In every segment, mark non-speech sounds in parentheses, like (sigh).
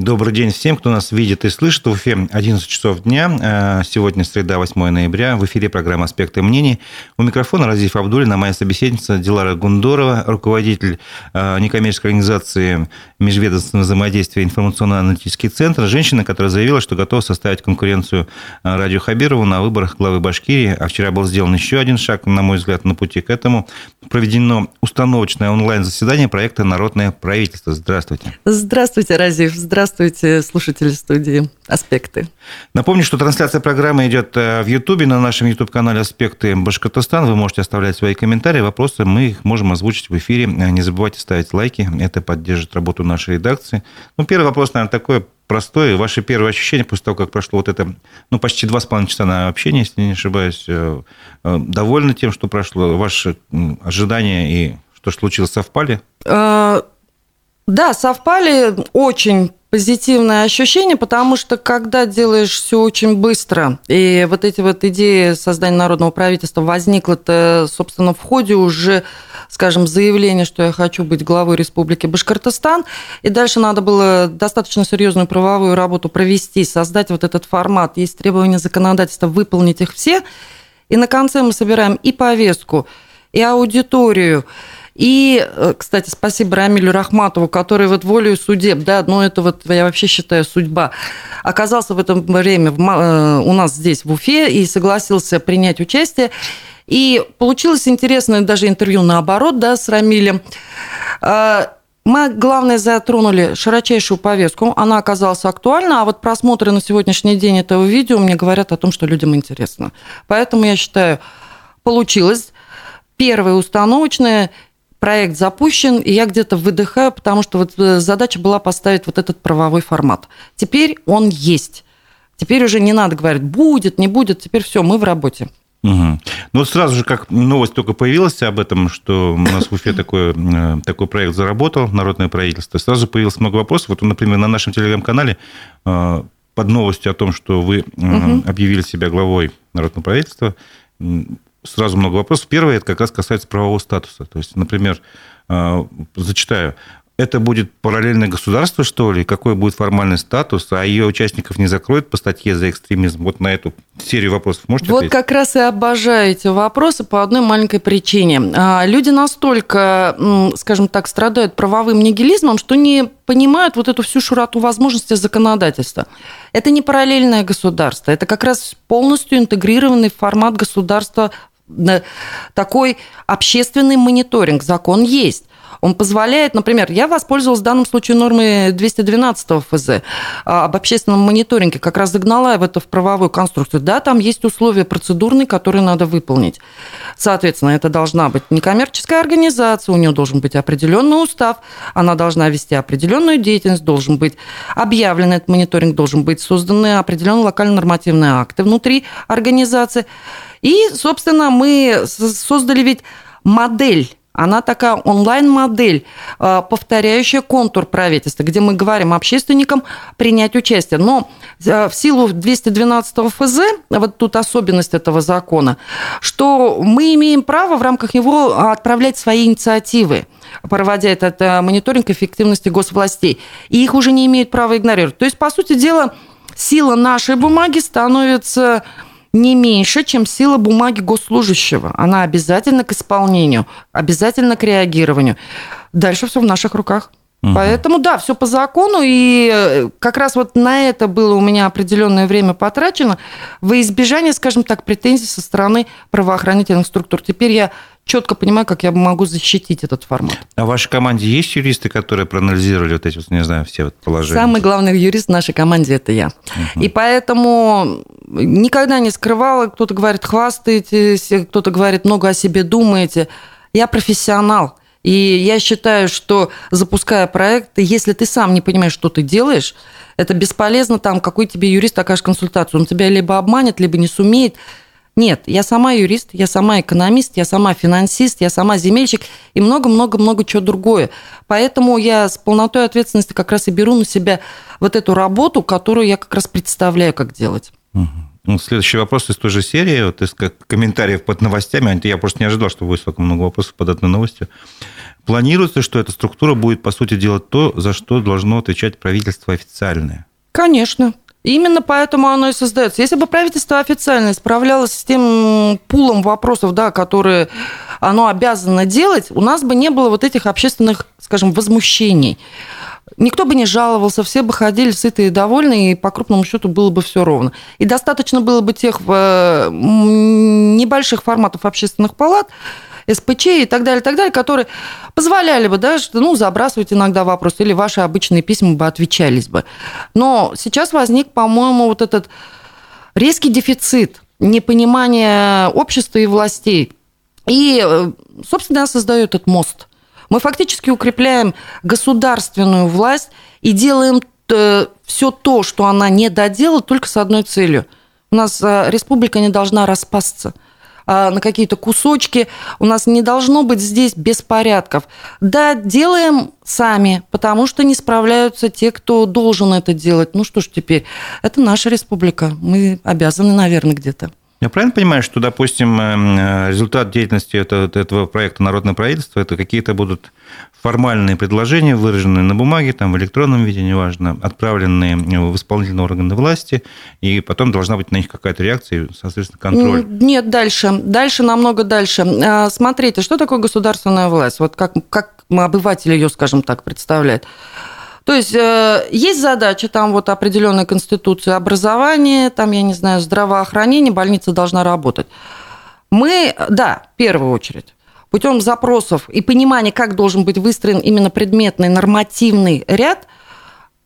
Добрый день всем, кто нас видит и слышит. В эфире 11 часов дня. Э, сегодня среда, 8 ноября. В эфире программа «Аспекты мнений». У микрофона Разиф Абдулина, моя собеседница Дилара Гундорова, руководитель э, некоммерческой организации Межведомственного взаимодействия информационно-аналитический центр. Женщина, которая заявила, что готова составить конкуренцию э, Радио Хабирову на выборах главы Башкирии. А вчера был сделан еще один шаг, на мой взгляд, на пути к этому. Проведено установочное онлайн-заседание проекта «Народное правительство». Здравствуйте. Здравствуйте, Разиф. Здравствуйте Здравствуйте, слушатели студии «Аспекты». Напомню, что трансляция программы идет э, в Ютубе, на нашем YouTube-канале «Аспекты Башкортостан». Вы можете оставлять свои комментарии, вопросы, мы их можем озвучить в эфире. Не забывайте ставить лайки, это поддержит работу нашей редакции. Ну, первый вопрос, наверное, такой простой. Ваши первые ощущения после того, как прошло вот это, ну, почти два с половиной часа на общение, если не ошибаюсь, э, э, довольны тем, что прошло? Ваши ожидания и что случилось, совпали? Да, совпали очень позитивное ощущение, потому что когда делаешь все очень быстро, и вот эти вот идеи создания народного правительства возникла-то, собственно, в ходе уже, скажем, заявления, что я хочу быть главой Республики Башкортостан, и дальше надо было достаточно серьезную правовую работу провести, создать вот этот формат. Есть требования законодательства, выполнить их все, и на конце мы собираем и повестку, и аудиторию, и, э, кстати, спасибо Рамилю Рахматову, который вот волею судеб, да, ну это вот я вообще считаю судьба, оказался в это время э, у нас здесь в Уфе и согласился принять участие. И получилось интересное даже интервью наоборот, да, с Рамилем. А, мы, главное, затронули широчайшую повестку, она оказалась актуальна, а вот просмотры на сегодняшний день этого видео мне говорят о том, что людям интересно. Поэтому я считаю, получилось. Первое установочное проект запущен, и я где-то выдыхаю, потому что вот э, задача была поставить вот этот правовой формат. Теперь он есть. Теперь уже не надо говорить, будет, не будет, теперь все, мы в работе. Угу. Ну сразу же, как новость только появилась об этом, что у нас в Уфе такой, э, такой проект заработал, народное правительство, сразу появилось много вопросов. Вот, например, на нашем телеграм-канале э, под новостью о том, что вы угу. объявили себя главой народного правительства, сразу много вопросов. Первое, это как раз касается правового статуса. То есть, например, э, зачитаю, это будет параллельное государство, что ли? Какой будет формальный статус? А ее участников не закроют по статье за экстремизм? Вот на эту серию вопросов можете Вот ответить? как раз и обожаю эти вопросы по одной маленькой причине. А, люди настолько, скажем так, страдают правовым нигилизмом, что не понимают вот эту всю широту возможностей законодательства. Это не параллельное государство, это как раз полностью интегрированный формат государства такой общественный мониторинг. Закон есть. Он позволяет, например, я воспользовалась в данном случае нормой 212 ФЗ а, об общественном мониторинге, как раз загнала в это в правовую конструкцию. Да, там есть условия процедурные, которые надо выполнить. Соответственно, это должна быть некоммерческая организация, у нее должен быть определенный устав, она должна вести определенную деятельность, должен быть объявлен этот мониторинг, должен быть созданы определенные локально-нормативные акты внутри организации. И, собственно, мы создали ведь модель она такая онлайн-модель, э, повторяющая контур правительства, где мы говорим общественникам принять участие. Но э, в силу 212 ФЗ, вот тут особенность этого закона, что мы имеем право в рамках него отправлять свои инициативы проводя этот э, мониторинг эффективности госвластей. И их уже не имеют права игнорировать. То есть, по сути дела, сила нашей бумаги становится не меньше, чем сила бумаги госслужащего. Она обязательно к исполнению, обязательно к реагированию. Дальше все в наших руках. Угу. Поэтому, да, все по закону, и э, как раз вот на это было у меня определенное время потрачено во избежание, скажем так, претензий со стороны правоохранительных структур. Теперь я четко понимаю, как я могу защитить этот формат. А в вашей команде есть юристы, которые проанализировали вот эти, вот, не знаю, все вот положения? Самый главный юрист в нашей команде – это я. Угу. И поэтому никогда не скрывала, кто-то говорит, хвастаетесь, кто-то говорит, много о себе думаете. Я профессионал. И я считаю, что запуская проект, если ты сам не понимаешь, что ты делаешь, это бесполезно там, какой тебе юрист окажет консультацию. Он тебя либо обманет, либо не сумеет. Нет, я сама юрист, я сама экономист, я сама финансист, я сама земельщик и много-много-много чего другое. Поэтому я с полнотой ответственности как раз и беру на себя вот эту работу, которую я как раз представляю, как делать. Ну, следующий вопрос из той же серии, вот из комментариев под новостями. Я просто не ожидал, что будет столько много вопросов под одной новостью. Планируется, что эта структура будет, по сути, делать то, за что должно отвечать правительство официальное? Конечно. Именно поэтому оно и создается. Если бы правительство официально справлялось с тем пулом вопросов, да, которые оно обязано делать, у нас бы не было вот этих общественных, скажем, возмущений. Никто бы не жаловался, все бы ходили сытые и довольные, и по крупному счету было бы все ровно. И достаточно было бы тех э, небольших форматов общественных палат, СПЧ и так далее, так далее, которые позволяли бы, да, что, ну, забрасывать иногда вопрос, или ваши обычные письма бы отвечались бы. Но сейчас возник, по-моему, вот этот резкий дефицит непонимания общества и властей. И, э, собственно, создает этот мост – мы фактически укрепляем государственную власть и делаем э, все то, что она не доделала, только с одной целью. У нас э, республика не должна распасться на какие-то кусочки. У нас не должно быть здесь беспорядков. Да, делаем сами, потому что не справляются те, кто должен это делать. Ну что ж теперь, это наша республика. Мы обязаны, наверное, где-то. Я правильно понимаю, что, допустим, э, результат деятельности этого, проекта «Народное правительство» – это какие-то будут формальные предложения, выраженные на бумаге, там, в электронном виде, неважно, отправленные в исполнительные органы власти, и потом должна быть на них какая-то реакция соответственно, контроль? Нет, дальше. Дальше, намного дальше. А, смотрите, что такое государственная власть? Вот как, как обыватель ее, скажем так, представляет. То есть э, есть задача, там вот определенная конституция образования, там, я не знаю, здравоохранение, больница должна работать. Мы, да, в первую очередь, путем запросов и понимания, как должен быть выстроен именно предметный нормативный ряд,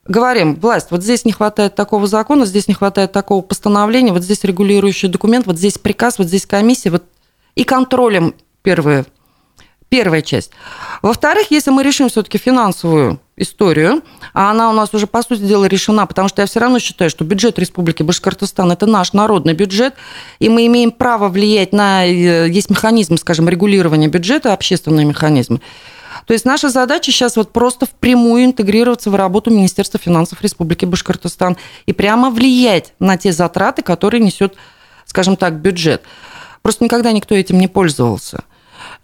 говорим, власть, вот здесь не хватает такого закона, здесь не хватает такого постановления, вот здесь регулирующий документ, вот здесь приказ, вот здесь комиссия, вот и контролем первое, первая часть. Во-вторых, если мы решим все-таки финансовую историю, а она у нас уже, по сути дела, решена, потому что я все равно считаю, что бюджет Республики Башкортостан – это наш народный бюджет, и мы имеем право влиять на... Э, есть механизмы, скажем, регулирования бюджета, общественные механизмы. То есть наша задача сейчас вот просто впрямую интегрироваться в работу Министерства финансов Республики Башкортостан и прямо влиять на те затраты, которые несет, скажем так, бюджет. Просто никогда никто этим не пользовался –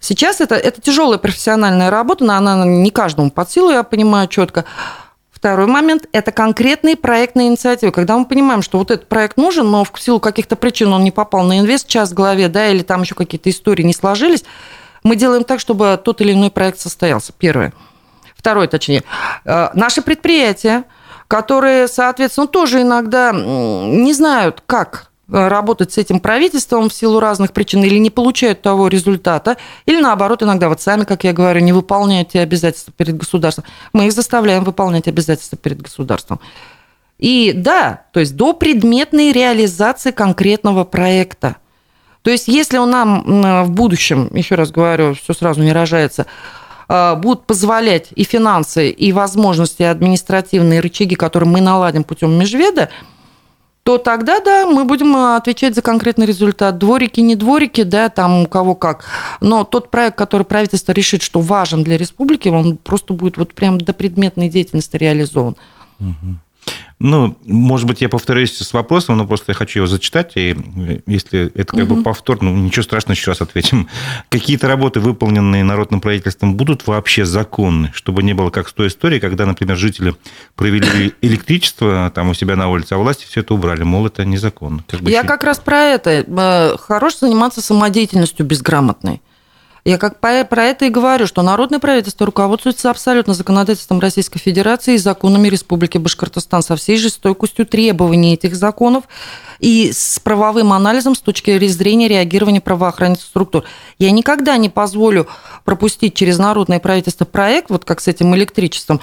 Сейчас это, это тяжелая профессиональная работа, но она не каждому под силу, я понимаю четко. Второй момент – это конкретные проектные инициативы. Когда мы понимаем, что вот этот проект нужен, но в силу каких-то причин он не попал на инвест час в голове, да, или там еще какие-то истории не сложились, мы делаем так, чтобы тот или иной проект состоялся. Первое. Второе, точнее. Э, наши предприятия, которые, соответственно, тоже иногда не знают, как работать с этим правительством в силу разных причин или не получают того результата, или наоборот, иногда вот сами, как я говорю, не выполняют те обязательства перед государством. Мы их заставляем выполнять обязательства перед государством. И да, то есть до предметной реализации конкретного проекта. То есть если у нам в будущем, еще раз говорю, все сразу не рожается, э, будут позволять и финансы, и возможности, административные рычаги, которые мы наладим путем межведа, то тогда, да, мы будем э, отвечать за конкретный результат. Дворики, не дворики, да, там у кого как. Но тот проект, который правительство решит, что важен для республики, он просто будет вот прям до предметной деятельности реализован. Угу. Ну, может быть, я повторюсь с вопросом, но просто я хочу его зачитать, и если это как угу. бы повтор, ну, ничего страшного, еще раз ответим. (laughs) Какие-то работы, выполненные народным правительством, будут вообще законны, чтобы не было как с той истории, когда, например, жители провели (coughs) электричество там у себя на улице, а власти все это убрали, мол, это незаконно. Как бы я как раз про это. Э, хорош заниматься самодеятельностью безграмотной. Я как про это и говорю, что народное правительство руководствуется абсолютно законодательством Российской Федерации и законами Республики Башкортостан со всей жестокостью требований этих законов и с правовым анализом с точки зрения реагирования правоохранительных структур. Я никогда не позволю пропустить через народное правительство проект, вот как с этим электричеством,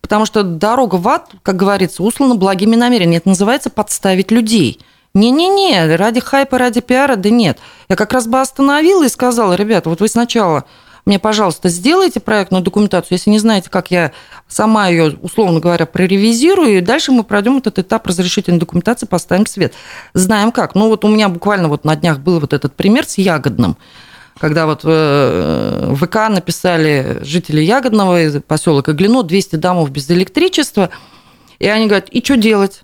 потому что дорога в ад, как говорится, услана благими намерениями. Это называется подставить людей – не-не-не, ради хайпа, ради пиара, да нет. Я как раз бы остановила и сказала, ребята, вот вы сначала мне, пожалуйста, сделайте проектную документацию, если не знаете, как я сама ее, условно говоря, проревизирую, и дальше мы пройдем этот этап разрешительной документации, поставим свет. Знаем как. Ну, вот у меня буквально вот на днях был вот этот пример с Ягодным, когда вот э, в ВК написали жители Ягодного, поселок Иглино, 200 домов без электричества, и они говорят, и что делать?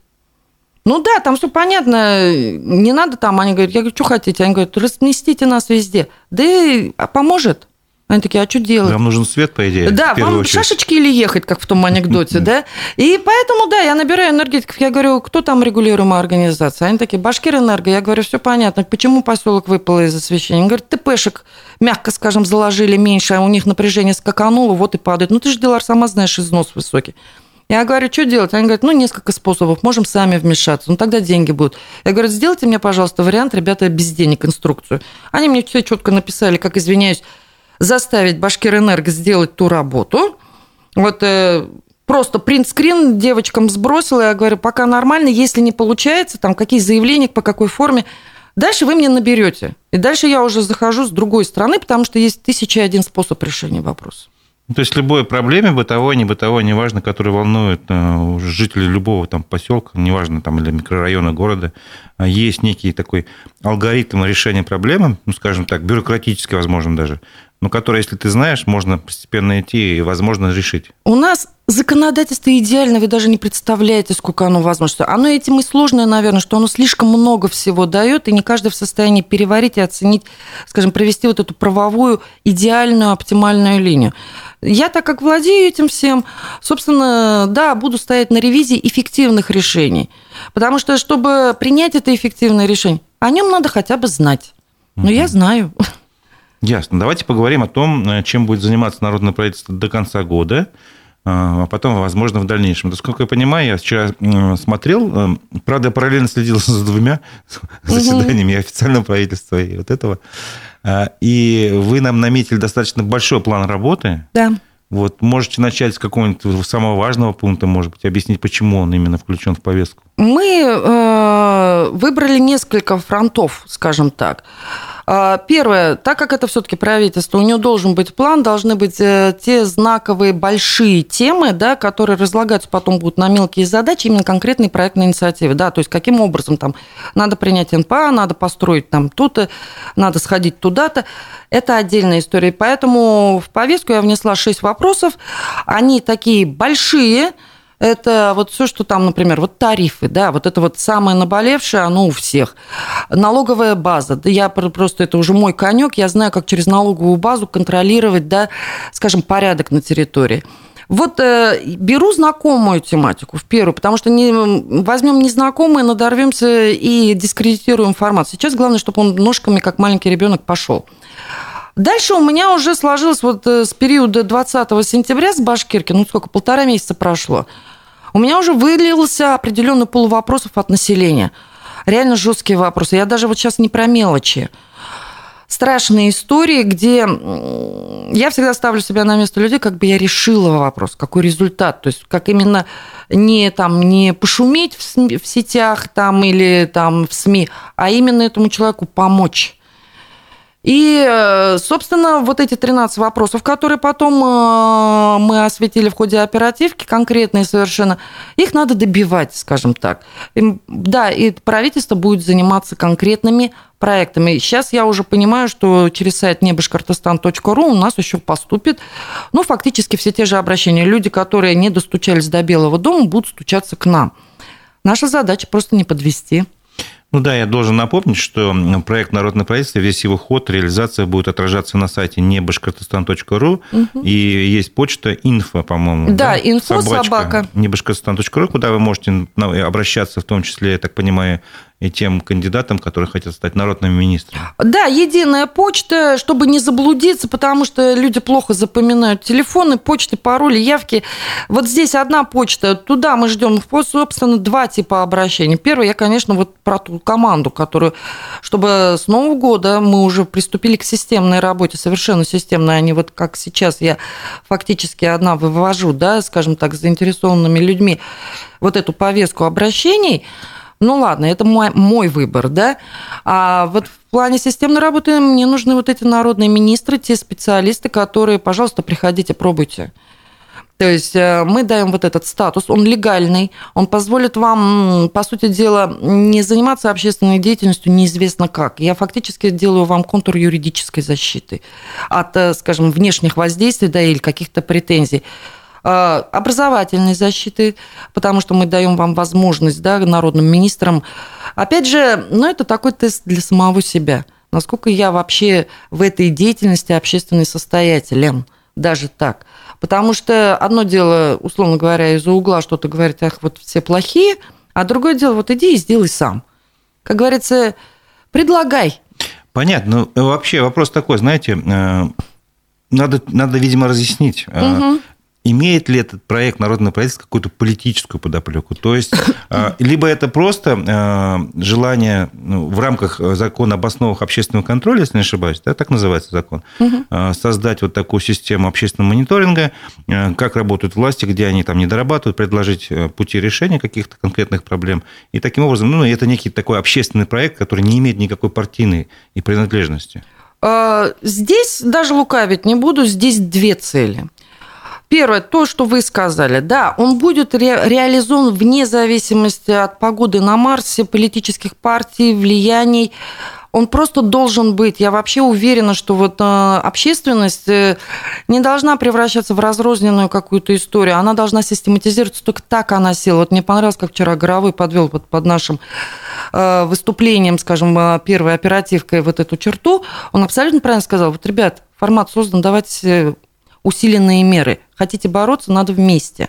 Ну да, там все понятно, не надо там, они говорят, я говорю, что хотите? Они говорят, разместите нас везде. Да и а поможет. Они такие, а что делать? Вам нужен свет, по идее. Да, вам очередь. шашечки или ехать, как в том анекдоте, да? И поэтому, да, я набираю энергетиков, я говорю, кто там регулируемая организация? Они такие, Башкирэнерго. Я говорю, все понятно, почему поселок выпал из освещения? Они говорят, ТПшек, мягко скажем, заложили меньше, а у них напряжение скакануло, вот и падает. Ну, ты же, Дилар, сама знаешь, износ высокий. Я говорю, что делать? Они говорят, ну, несколько способов, можем сами вмешаться, ну, тогда деньги будут. Я говорю, сделайте мне, пожалуйста, вариант, ребята, без денег, инструкцию. Они мне все четко написали, как, извиняюсь, заставить Башкирэнерго сделать ту работу. Вот э, просто принт-скрин девочкам сбросила, я говорю, пока нормально, если не получается, там, какие заявления, по какой форме, дальше вы мне наберете. И дальше я уже захожу с другой стороны, потому что есть тысяча один способ решения вопроса. Ну, то есть любой проблеме, бытовой, не бытовой, неважно, который волнует э, жителей любого там поселка, неважно, там, или микрорайона города, а есть некий такой алгоритм решения проблемы, ну, скажем так, бюрократический, возможно, даже, но который, если ты знаешь, можно постепенно идти и, возможно, решить. У нас законодательство идеально, вы даже не представляете, сколько оно возможно. Оно этим и сложное, наверное, что оно слишком много всего дает, и не каждый в состоянии переварить и оценить, скажем, провести вот эту правовую идеальную, оптимальную линию. Я, так как владею этим всем, собственно, да, буду стоять на ревизии эффективных решений. Потому что, чтобы принять это эффективное решение, о нем надо хотя бы знать. Но угу. я знаю. Ясно. Давайте поговорим о том, э, чем будет заниматься народное правительство до конца года, э, а потом, возможно, в дальнейшем. Насколько я понимаю, я вчера смотрел, э, правда, параллельно следил (laughs) за двумя заседаниями угу. официального правительства и вот этого. И вы нам наметили достаточно большой план работы. Да. Вот, можете начать с какого-нибудь самого важного пункта, может быть, объяснить, почему он именно включен в повестку? Мы э, выбрали несколько фронтов, скажем так. Первое, так как это все-таки правительство, у него должен быть план, должны быть э, те знаковые большие темы, да, которые разлагаются потом будут на мелкие задачи, именно конкретные проектные инициативы. Да, то есть каким образом там надо принять НПА, надо построить там тут-то, надо сходить туда-то. Это отдельная история. Поэтому в повестку я внесла шесть вопросов. Они такие большие, это вот все, что там, например, вот тарифы, да, вот это вот самое наболевшее, оно у всех. Налоговая база, да я просто, это уже мой конек, я знаю, как через налоговую базу контролировать, да, скажем, порядок на территории. Вот э, беру знакомую тематику в первую, потому что не, возьмем незнакомые, надорвемся и дискредитируем информацию. Сейчас главное, чтобы он ножками, как маленький ребенок, пошел. Дальше у меня уже сложилось вот э, с периода 20 сентября с Башкирки, ну сколько, полтора месяца прошло, у меня уже вылился определенный пол вопросов от населения. Реально жесткие вопросы. Я даже вот сейчас не про мелочи. Страшные истории, где я всегда ставлю себя на место людей, как бы я решила вопрос, какой результат. То есть как именно не, там, не пошуметь в, в сетях там, или там, в СМИ, а именно этому человеку помочь и, э, собственно, вот эти 13 вопросов, которые потом э, мы осветили в ходе оперативки, конкретные совершенно, их надо добивать, скажем так. Да, и правительство будет заниматься конкретными проектами. Сейчас я уже понимаю, что через сайт небашкортостан.ру у нас еще поступит, ну, фактически все те же обращения. Люди, которые не достучались до Белого дома, будут стучаться к нам. Наша задача просто не подвести. Ну да, я должен напомнить, что проект «Народное правительство», весь его ход, реализация будет отражаться на сайте небашкортостан.ру, угу. и есть почта инфо, по-моему. Да, да? инфо собака. собака. небашкортостан.ру, куда вы можете обращаться, в том числе, я так понимаю, и тем кандидатам, которые хотят стать народными министрами. Да, единая почта, чтобы не заблудиться, потому что люди плохо запоминают телефоны, почты, пароли, явки. Вот здесь одна почта, туда мы ждем, собственно, два типа обращений. Первый, я, конечно, вот про ту команду, которую, чтобы с Нового года мы уже приступили к системной работе, совершенно системной, а не вот как сейчас я фактически одна вывожу, да, скажем так, с заинтересованными людьми вот эту повестку обращений – ну ладно, это мой, мой выбор, да. А вот в плане системной работы мне нужны вот эти народные министры, те специалисты, которые, пожалуйста, приходите, пробуйте. То есть э, мы даем вот этот статус, он легальный, он позволит вам, по сути дела, не заниматься общественной деятельностью неизвестно как. Я фактически делаю вам контур юридической защиты от, э, скажем, внешних воздействий да, или каких-то претензий. Образовательной защиты, потому что мы даем вам возможность, да, народным министрам. Опять же, ну, это такой тест для самого себя. Насколько я вообще в этой деятельности общественный состоятелен, даже так. Потому что одно дело, условно говоря, из-за угла что-то говорить, ах, вот все плохие, а другое дело, вот иди и сделай сам. Как говорится, предлагай. Понятно. Ну, вообще вопрос такой, знаете, э, надо, надо видимо, разъяснить. Угу имеет ли этот проект народного правительства какую-то политическую подоплеку? То есть, (coughs) а, либо это просто а, желание ну, в рамках закона об основах общественного контроля, если не ошибаюсь, да, так называется закон, угу. создать вот такую систему общественного мониторинга, как работают власти, где они там не дорабатывают, предложить пути решения каких-то конкретных проблем. И таким образом, ну, это некий такой общественный проект, который не имеет никакой партийной и принадлежности. Здесь даже лукавить не буду, здесь две цели – Первое, то, что вы сказали, да, он будет ре- реализован вне зависимости от погоды на Марсе, политических партий, влияний. Он просто должен быть. Я вообще уверена, что вот э, общественность э, не должна превращаться в разрозненную какую-то историю. Она должна систематизироваться. Только так она села. Вот мне понравилось, как вчера Горовой подвел под, под нашим э, выступлением, скажем, первой оперативкой вот эту черту. Он абсолютно правильно сказал. Вот, ребят, формат создан, давайте усиленные меры. Хотите бороться, надо вместе.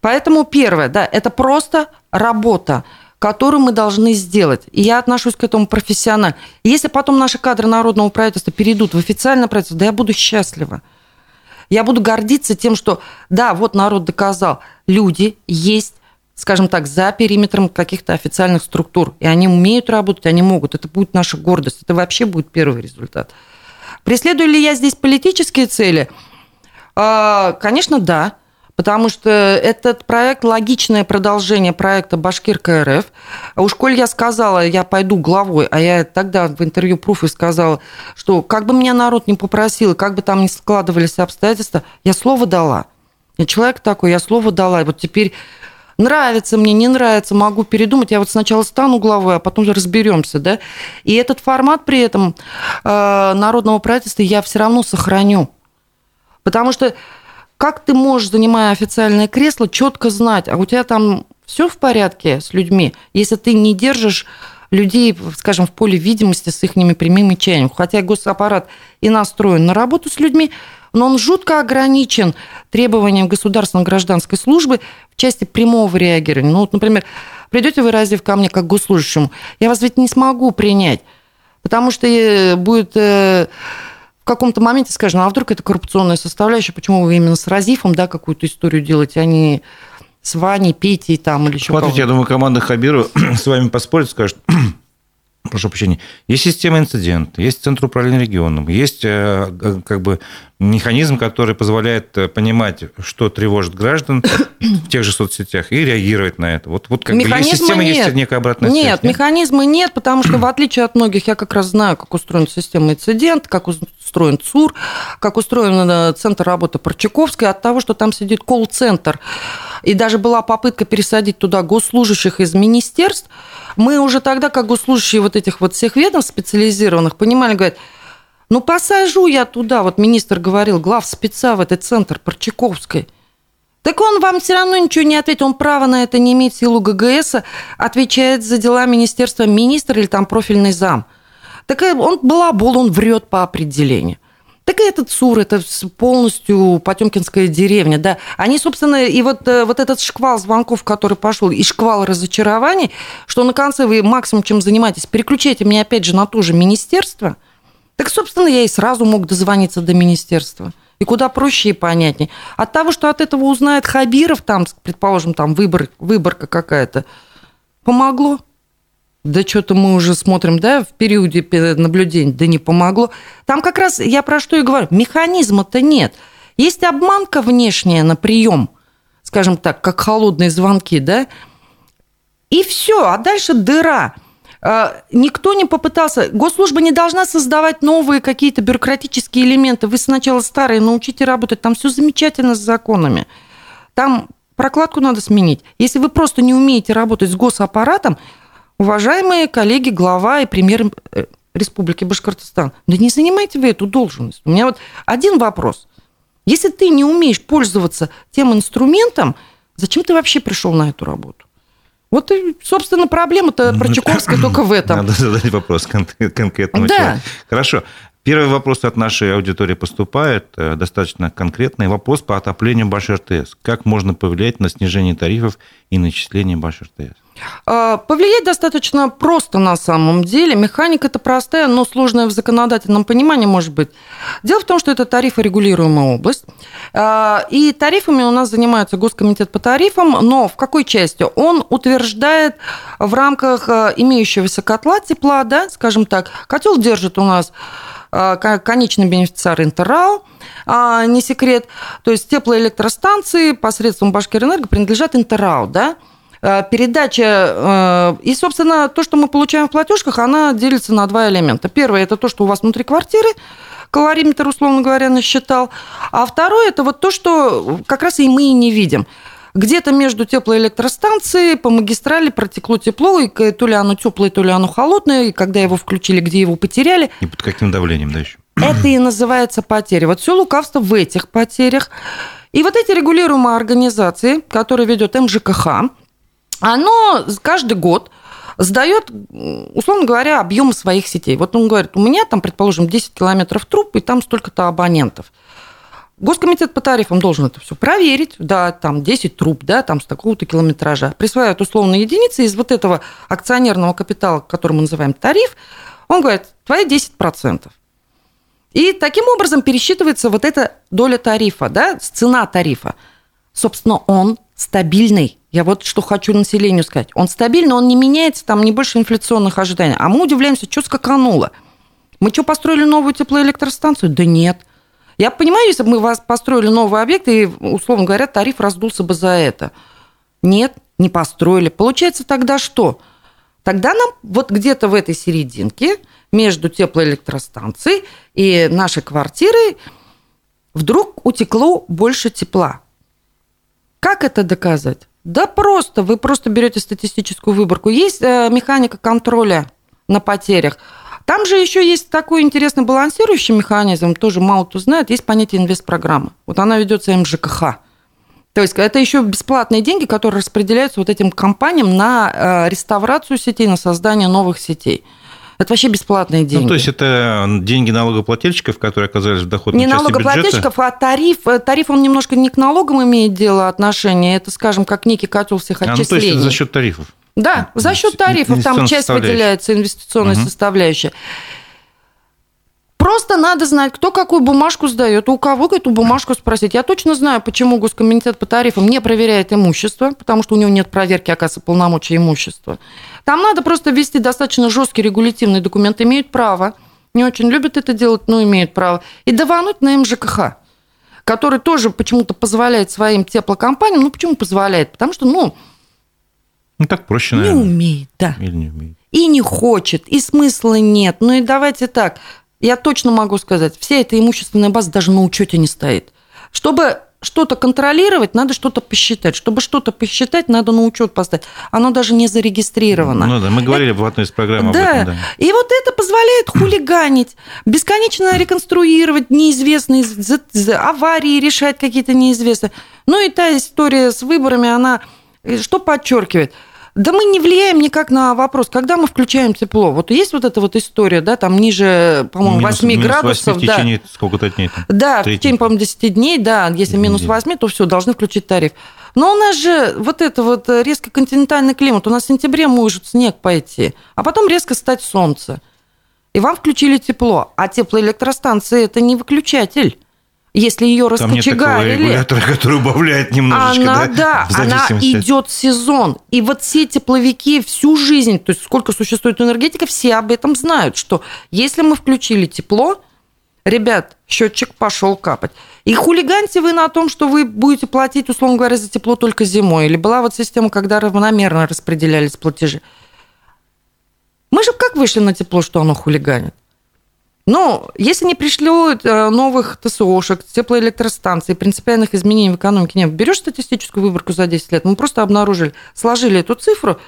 Поэтому первое, да, это просто работа, которую мы должны сделать. И я отношусь к этому профессионально. Если потом наши кадры народного правительства перейдут в официальное правительство, да я буду счастлива. Я буду гордиться тем, что да, вот народ доказал, люди есть, скажем так, за периметром каких-то официальных структур. И они умеют работать, они могут. Это будет наша гордость. Это вообще будет первый результат. Преследую ли я здесь политические цели – а, конечно, да. Потому что этот проект – логичное продолжение проекта «Башкирка РФ». Уж коль я сказала, я пойду главой, а я тогда в интервью Пруфы сказала, что как бы меня народ не попросил, как бы там ни складывались обстоятельства, я слово дала. Я человек такой, я слово дала. И вот теперь нравится мне, не нравится, могу передумать. Я вот сначала стану главой, а потом разберемся, да. И этот формат при этом э, народного правительства я все равно сохраню. Потому что как ты можешь, занимая официальное кресло, четко знать, а у тебя там все в порядке с людьми, если ты не держишь людей, скажем, в поле видимости с их прямыми чаяниями. Хотя госаппарат и настроен на работу с людьми, но он жутко ограничен требованиям государственной гражданской службы в части прямого реагирования. Ну, вот, например, придете вы разве ко мне как госслужащему, я вас ведь не смогу принять, потому что э, будет э, каком-то моменте скажем, а вдруг это коррупционная составляющая, почему вы именно с Разифом, да, какую-то историю делаете, а не с Ваней, Петей там или еще Смотрите, я думаю, команда Хабиру (clears throat) с вами поспорит, скажет, прошу прощения, есть система инцидента, есть Центр управления регионом, есть э, как бы механизм, который позволяет э, понимать, что тревожит граждан в тех же соцсетях и реагировать на это. Вот, вот как механизма бы есть система, нет. есть некая обратная связь. Нет, механизма нет, потому что в отличие от многих, я как раз знаю, как устроена система инцидент, как устроен ЦУР, как устроен э, центр работы Парчаковской, от того, что там сидит колл-центр, и даже была попытка пересадить туда госслужащих из министерств, мы уже тогда, как госслужащие вот этих вот всех ведомств специализированных, понимали, говорят, ну посажу я туда, вот министр говорил, глав спеца в этот центр Парчаковской. Так он вам все равно ничего не ответит, он право на это не имеет силу ГГС, отвечает за дела министерства министр или там профильный зам. Так он балабол, он врет по определению. Так и этот СУР, это полностью Потемкинская деревня, да. Они, собственно, и вот, э, вот этот шквал звонков, который пошел, и шквал разочарований, что на конце вы максимум чем занимаетесь, переключайте меня опять же на то же министерство, так, собственно, я и сразу мог дозвониться до министерства. И куда проще и понятнее. От того, что от этого узнает Хабиров, там, предположим, там выбор, выборка какая-то, помогло. Да что-то мы уже смотрим, да, в периоде наблюдения, да не помогло. Там как раз, я про что и говорю, механизма-то нет. Есть обманка внешняя на прием, скажем так, как холодные звонки, да, и все, а дальше дыра. А, никто не попытался, госслужба не должна создавать новые какие-то бюрократические элементы. Вы сначала старые научите работать, там все замечательно с законами. Там прокладку надо сменить. Если вы просто не умеете работать с госаппаратом, уважаемые коллеги, глава и премьер э, Республики Башкортостан, да не занимайте вы эту должность. У меня вот один вопрос. Если ты не умеешь пользоваться тем инструментом, зачем ты вообще пришел на эту работу? Вот, и, собственно, проблема-то про Чуковская (clears throat) только в этом. Надо задать вопрос конкретному да. человеку. Хорошо. Первый вопрос от нашей аудитории поступает, э, достаточно конкретный. Вопрос по отоплению Баш РТС. Как можно повлиять на снижение тарифов и начисление Баш РТС? Повлиять достаточно просто на самом деле. Механика это простая, но сложная в законодательном понимании может быть. Дело в том, что это тарифорегулируемая область. А, и тарифами у нас занимается Госкомитет по тарифам, но в какой части? Он утверждает в рамках э, имеющегося котла тепла, да, скажем так, котел держит у нас конечный бенефициар Интеррау, а, не секрет. То есть теплоэлектростанции посредством Башкирэнерго принадлежат Интеррау, да, Э, передача, э, и, собственно, то, что мы получаем в платежках, она делится на два элемента. Первое – это то, что у вас внутри квартиры, калориметр, условно говоря, насчитал. А второе – это вот то, что как раз и мы и не видим. Где-то между теплоэлектростанцией по магистрали протекло тепло, и то ли оно теплое, то ли оно холодное, и когда его включили, где его потеряли. И под каким давлением, да, еще? Это и называется потери. Вот все лукавство в этих потерях. И вот эти регулируемые организации, которые ведет МЖКХ, оно каждый год сдает, условно говоря, объем своих сетей. Вот он говорит, у меня там, предположим, 10 километров труб, и там столько-то абонентов. Госкомитет по тарифам должен это все проверить, да, там 10 труб, да, там с такого-то километража. Присваивают условные единицы из вот этого акционерного капитала, который мы называем тариф, он говорит, твои 10%. И таким образом пересчитывается вот эта доля тарифа, да, цена тарифа. Собственно, он стабильный. Я вот что хочу населению сказать. Он стабильный, он не меняется, там не больше инфляционных ожиданий. А мы удивляемся, что скакануло. Мы что, построили новую теплоэлектростанцию? Да нет. Я понимаю, если бы мы вас построили новый объект, и, условно говоря, тариф раздулся бы за это. Нет, не построили. Получается тогда что? Тогда нам вот где-то в этой серединке между теплоэлектростанцией и нашей квартирой вдруг утекло больше тепла. Как это доказать? Да просто, вы просто берете статистическую выборку. Есть э, механика контроля на потерях. Там же еще есть такой интересный балансирующий механизм, тоже мало кто знает, есть понятие инвестпрограммы. Вот она ведется МЖКХ. То есть это еще бесплатные деньги, которые распределяются вот этим компаниям на э, реставрацию сетей, на создание новых сетей. Это вообще бесплатные деньги. Ну, то есть это деньги налогоплательщиков, которые оказались в доходной Не налогоплательщиков, бюджета? а тариф. Э, тариф, он немножко не к налогам имеет дело отношение. Это, скажем, как некий котел всех отчислений. А, ну, то есть за счет тарифов? Да, за счет тарифов. Там часть выделяется инвестиционная угу. составляющая. Просто надо знать, кто какую бумажку сдает, у кого эту бумажку спросить. Я точно знаю, почему Госкомитет по тарифам не проверяет имущество, потому что у него нет проверки, оказывается, полномочий имущества. Там надо просто ввести достаточно жесткий регулятивный документ. Имеют право. Не очень любят это делать, но имеют право. И давануть на МЖКХ который тоже почему-то позволяет своим теплокомпаниям. Ну, почему позволяет? Потому что, ну... Ну, так проще, наверное. Не умеет, да. Или не умеет. И не хочет, и смысла нет. Ну и давайте так, я точно могу сказать, вся эта имущественная база даже на учете не стоит. Чтобы что-то контролировать, надо что-то посчитать. Чтобы что-то посчитать, надо на учет поставить. Оно даже не зарегистрировано. Ну да, мы говорили это... в одной из программ да. об этом. Да. И вот это позволяет хулиганить, бесконечно реконструировать неизвестные аварии, решать какие-то неизвестные. Ну и та история с выборами, она э, что подчеркивает – да мы не влияем никак на вопрос, когда мы включаем тепло. Вот есть вот эта вот история, да, там ниже, по-моему, 8 минус градусов. 8 в течение сколько-то дней? Там? Да, 3. в течение, по-моему, 10 дней, да, если минус 8, то все, должны включить тариф. Но у нас же вот это вот резко континентальный климат. У нас в сентябре может снег пойти, а потом резко стать солнце. И вам включили тепло. А теплоэлектростанции – это не выключатель если ее раскочегарили... Там нет такого регулятора, который убавляет немножечко, она, да? Да, она идет сезон. И вот все тепловики всю жизнь, то есть сколько существует энергетика, все об этом знают, что если мы включили тепло, ребят, счетчик пошел капать. И хулиганьте вы на том, что вы будете платить, условно говоря, за тепло только зимой. Или была вот система, когда равномерно распределялись платежи. Мы же как вышли на тепло, что оно хулиганит? Но если не пришлют э, новых ТСОшек, теплоэлектростанций, принципиальных изменений в экономике нет, берешь статистическую выборку за 10 лет, мы просто обнаружили, сложили эту цифру,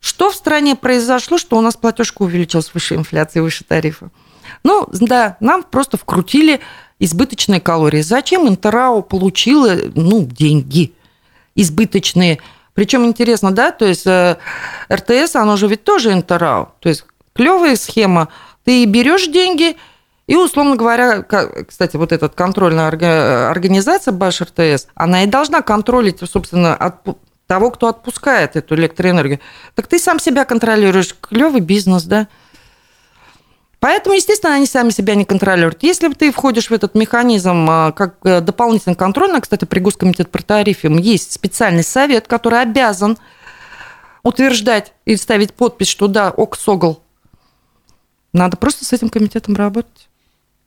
что в стране произошло, что у нас платежка увеличилась выше инфляции, выше тарифа? Ну, да, нам просто вкрутили избыточные калории. Зачем Интерау получила, ну, деньги избыточные? Причем интересно, да, то есть э, РТС, оно же ведь тоже Интерау. То есть клевая схема. Ты берешь деньги, и, условно говоря, кстати, вот эта контрольная организация Баш РТС, она и должна контролить, собственно, от того, кто отпускает эту электроэнергию. Так ты сам себя контролируешь. Клевый бизнес, да? Поэтому, естественно, они сами себя не контролируют. Если ты входишь в этот механизм а, как э, дополнительный контроль, кстати, при Госкомитете по тарифам есть специальный совет, который обязан утверждать и ставить подпись, что да, ок, согл. Надо просто с этим комитетом работать.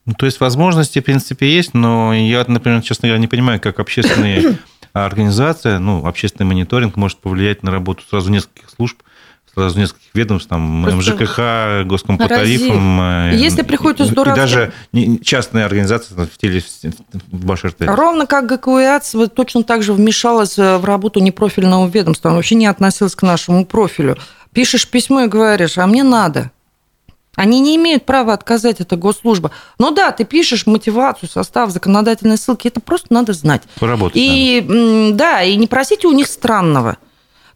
Ну, то есть возможности, в принципе, есть, но я, например, честно говоря, не понимаю, как общественные (coughs) организация, ну, общественный мониторинг может повлиять на работу сразу нескольких служб, сразу нескольких ведомств, там, Просто МЖКХ, Госком по тарифам. Э, Если приходит из И даже частные организации в теле в БАШРТ. Ровно как ГКУИАЦ точно так же вмешалась э, в работу непрофильного ведомства, она вообще не относилась к нашему профилю. Пишешь письмо и говоришь, а мне надо. Они не имеют права отказать, это госслужба. Ну да, ты пишешь мотивацию, состав, законодательные ссылки, это просто надо знать. Поработать и, надо. Да, и не просите у них странного.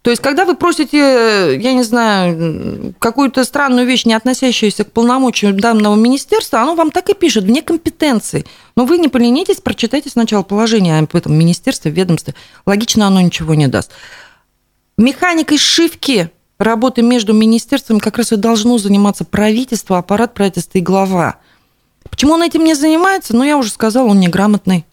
То есть, когда вы просите, я не знаю, какую-то странную вещь, не относящуюся к полномочиям данного министерства, оно вам так и пишет, вне компетенции. Но вы не поленитесь, прочитайте сначала положение об этом министерстве, ведомстве. Логично оно ничего не даст. Механикой сшивки работы между министерствами как раз и должно заниматься правительство, аппарат правительства и глава. Почему он этим не занимается? Ну, я уже сказала, он неграмотный.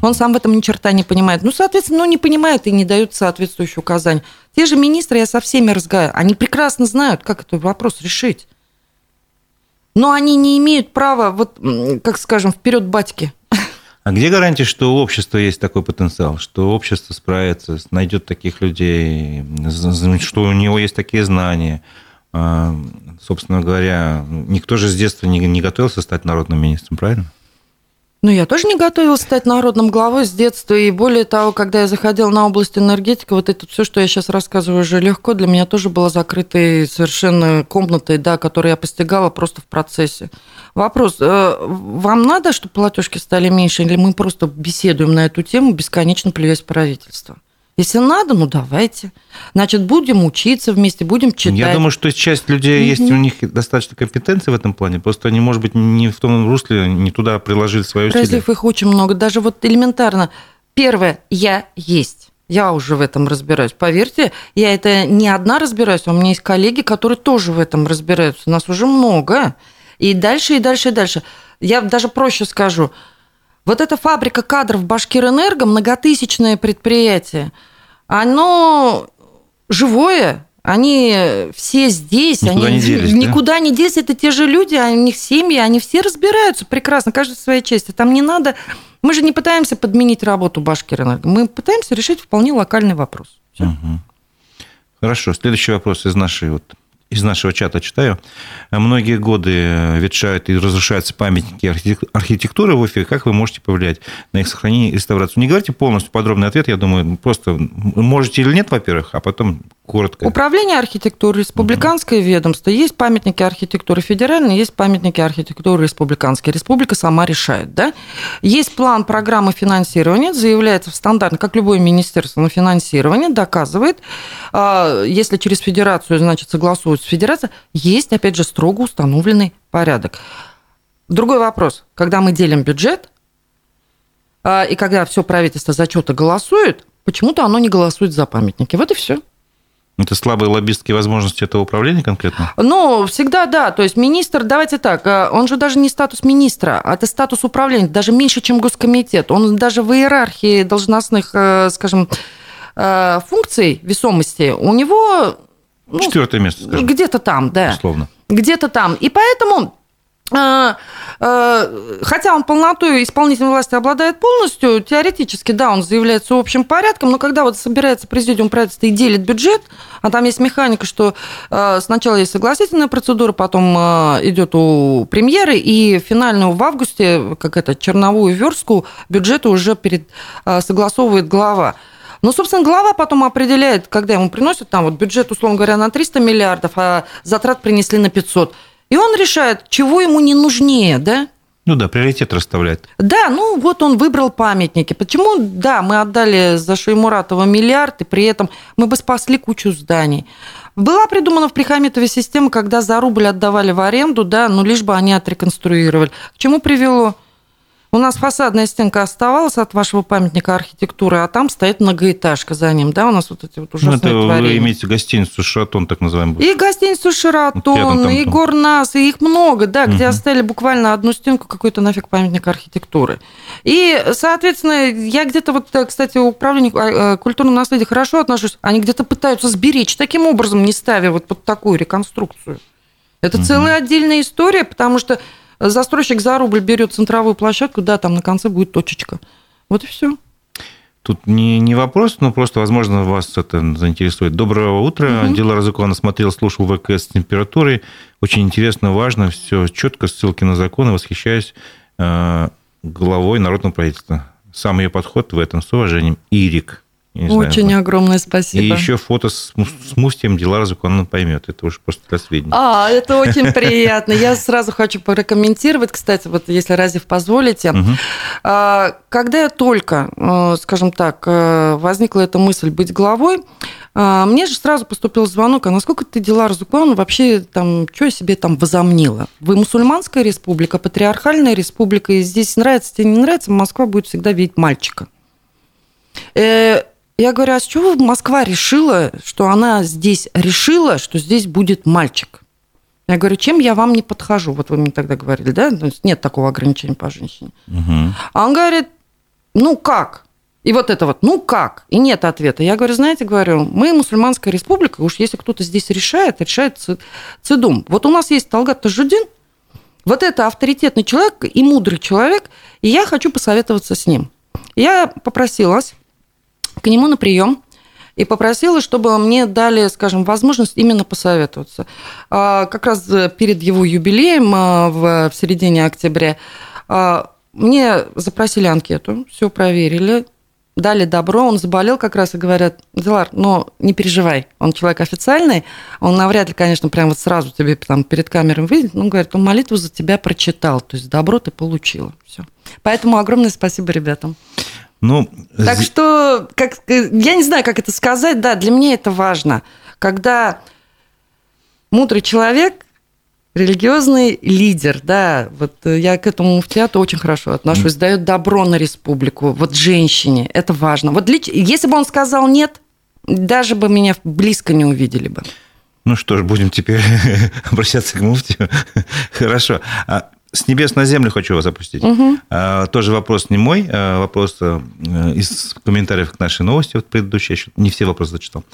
Он сам в этом ни черта не понимает. Ну, соответственно, ну, не понимает и не дают соответствующие указания. Те же министры, я со всеми разговариваю, они прекрасно знают, как этот вопрос решить. Но они не имеют права, вот, как скажем, вперед батьки. А где гарантия, что у общества есть такой потенциал, что общество справится, найдет таких людей, что у него есть такие знания? А, собственно говоря, никто же с детства не, не готовился стать народным министром, правильно? Ну, я тоже не готовилась стать народным главой с детства. И более того, когда я заходила на область энергетики, вот это все, что я сейчас рассказываю, уже легко, для меня тоже было закрытой совершенно комнатой, да, которую я постигала просто в процессе. Вопрос, э, вам надо, чтобы платежки стали меньше, или мы просто беседуем на эту тему, бесконечно плюясь в правительство? Если надо, ну давайте. Значит, будем учиться вместе, будем читать. Я думаю, что часть людей mm-hmm. есть у них достаточно компетенции в этом плане, просто они, может быть, не в том русле, не туда приложили свои усилия. Разлив их очень много. Даже вот элементарно. Первое, я есть. Я уже в этом разбираюсь. Поверьте, я это не одна разбираюсь, а у меня есть коллеги, которые тоже в этом разбираются. Нас уже много. И дальше, и дальше, и дальше. Я даже проще скажу – вот эта фабрика кадров Башкирэнерго, многотысячное предприятие, оно живое, они все здесь, никуда они не делись, никуда да? не делись, это те же люди, у них семьи, они все разбираются прекрасно, каждый в своей части. Там не надо, мы же не пытаемся подменить работу Башкирэнерго, мы пытаемся решить вполне локальный вопрос. Угу. Хорошо, следующий вопрос из нашей вот из нашего чата читаю. Многие годы ветшают и разрушаются памятники архитектуры в Уфе. Как вы можете повлиять на их сохранение и реставрацию? Не говорите полностью подробный ответ, я думаю, просто можете или нет, во-первых, а потом коротко. Управление архитектуры, республиканское угу. ведомство. Есть памятники архитектуры федеральные, есть памятники архитектуры республиканские. Республика сама решает. Да? Есть план программы финансирования, заявляется в стандарт, как любое министерство на финансирование, доказывает, а, если через федерацию, значит, согласуют с федерацией, есть, опять же, строго установленный порядок. Другой вопрос. Когда мы делим бюджет, а, и когда все правительство за что-то голосует, почему-то оно не голосует за памятники. Вот и все. Это слабые лоббистские возможности этого управления конкретно? Ну, всегда да. То есть министр, давайте так, э, он же даже не статус министра, а это статус управления, даже меньше, чем госкомитет. Он даже в иерархии должностных, э, скажем, э, функций весомости у него... Ну, Четвертое место, скажем. Где-то там, да. Условно. Где-то там. И поэтому а, а, хотя он полнотой исполнительной власти обладает полностью, теоретически, да, он заявляется общим порядком, но когда вот собирается президиум правительства и делит бюджет, а там есть механика, что а, сначала есть согласительная процедура, потом идет у премьеры, и финальную в августе, как это, черновую верстку бюджета уже перед, согласовывает глава. Ну, собственно, глава потом определяет, когда ему приносят там вот бюджет, условно говоря, на 300 миллиардов, а затрат принесли на 500. И он решает, чего ему не нужнее, да? Ну да, приоритет расставляет. Да, ну вот он выбрал памятники. Почему? Да, мы отдали за Шеймуратова миллиард, и при этом мы бы спасли кучу зданий. Была придумана в Прихаметове система, когда за рубль отдавали в аренду, да, ну лишь бы они отреконструировали. К чему привело? У нас фасадная стенка оставалась от вашего памятника архитектуры, а там стоит многоэтажка за ним, да, у нас вот эти вот ужасные ну, это творения. Вы имеете гостиницу «Шаратон», так называемый. И гостиницу «Шаратон», вот и Горнас, и их много, да, где угу. оставили буквально одну стенку, какой-то нафиг памятник архитектуры. И, соответственно, я где-то вот, кстати, управление а, э, культурного наследия хорошо отношусь, они где-то пытаются сберечь таким образом, не ставя вот под такую реконструкцию. Это угу. целая отдельная история, потому что застройщик за рубль берет центровую площадку, да, там на конце будет точечка. Вот и все. Тут не, не вопрос, но просто, возможно, вас это заинтересует. Доброго утра. Угу. Дело Разыкова смотрел, слушал ВКС с температурой. Очень интересно, важно, все четко, ссылки на законы. Восхищаюсь э, главой народного правительства. Сам ее подход в этом с уважением. Ирик. Очень знаю, огромное спасибо. И еще фото с, с Мустием Дилара Закон поймет. Это уже просто для сведения. А, это очень приятно. Я сразу хочу порекомментировать, кстати, вот если Разив позволите. Угу. Когда я только, э, скажем так, э, возникла эта мысль быть главой, э, мне же сразу поступил звонок, а насколько ты Дилар Закон вообще там, что я себе там возомнила? Вы мусульманская республика, патриархальная республика, и здесь нравится тебе не нравится, Москва будет всегда видеть мальчика. Я говорю, а с чего Москва решила, что она здесь решила, что здесь будет мальчик? Я говорю, чем я вам не подхожу? Вот вы мне тогда говорили, да? То есть нет такого ограничения по женщине. Угу. А он говорит, ну как? И вот это вот, ну как? И нет ответа. Я говорю, знаете, говорю, мы мусульманская республика, уж если кто-то здесь решает, решает Цидум. Вот у нас есть Талгат Тажудин, вот это авторитетный человек и мудрый человек, и я хочу посоветоваться с ним. Я попросилась к нему на прием и попросила, чтобы мне дали, скажем, возможность именно посоветоваться. А, как раз перед его юбилеем а, в середине октября а, мне запросили анкету, все проверили, дали добро, он заболел как раз и говорят, Дилар, но не переживай, он человек официальный, он навряд ли, конечно, прямо вот сразу тебе там перед камерой выйдет, но говорит, он молитву за тебя прочитал, то есть добро ты получила. Все. Поэтому огромное спасибо ребятам. Ну, так что, как, я не знаю, как это сказать, да, для меня это важно. Когда мудрый человек, религиозный лидер, да, вот я к этому муфтиату очень хорошо отношусь, дает добро на республику, вот женщине, это важно. Вот если бы он сказал нет, даже бы меня близко не увидели бы. Ну что ж, будем теперь (laughs) обращаться к муфтию. (laughs) Хорошо. А с небес на землю хочу вас запустить. Угу. А, тоже вопрос не мой, а вопрос э, из комментариев к нашей новости, вот предыдущей, я еще не все вопросы зачитал.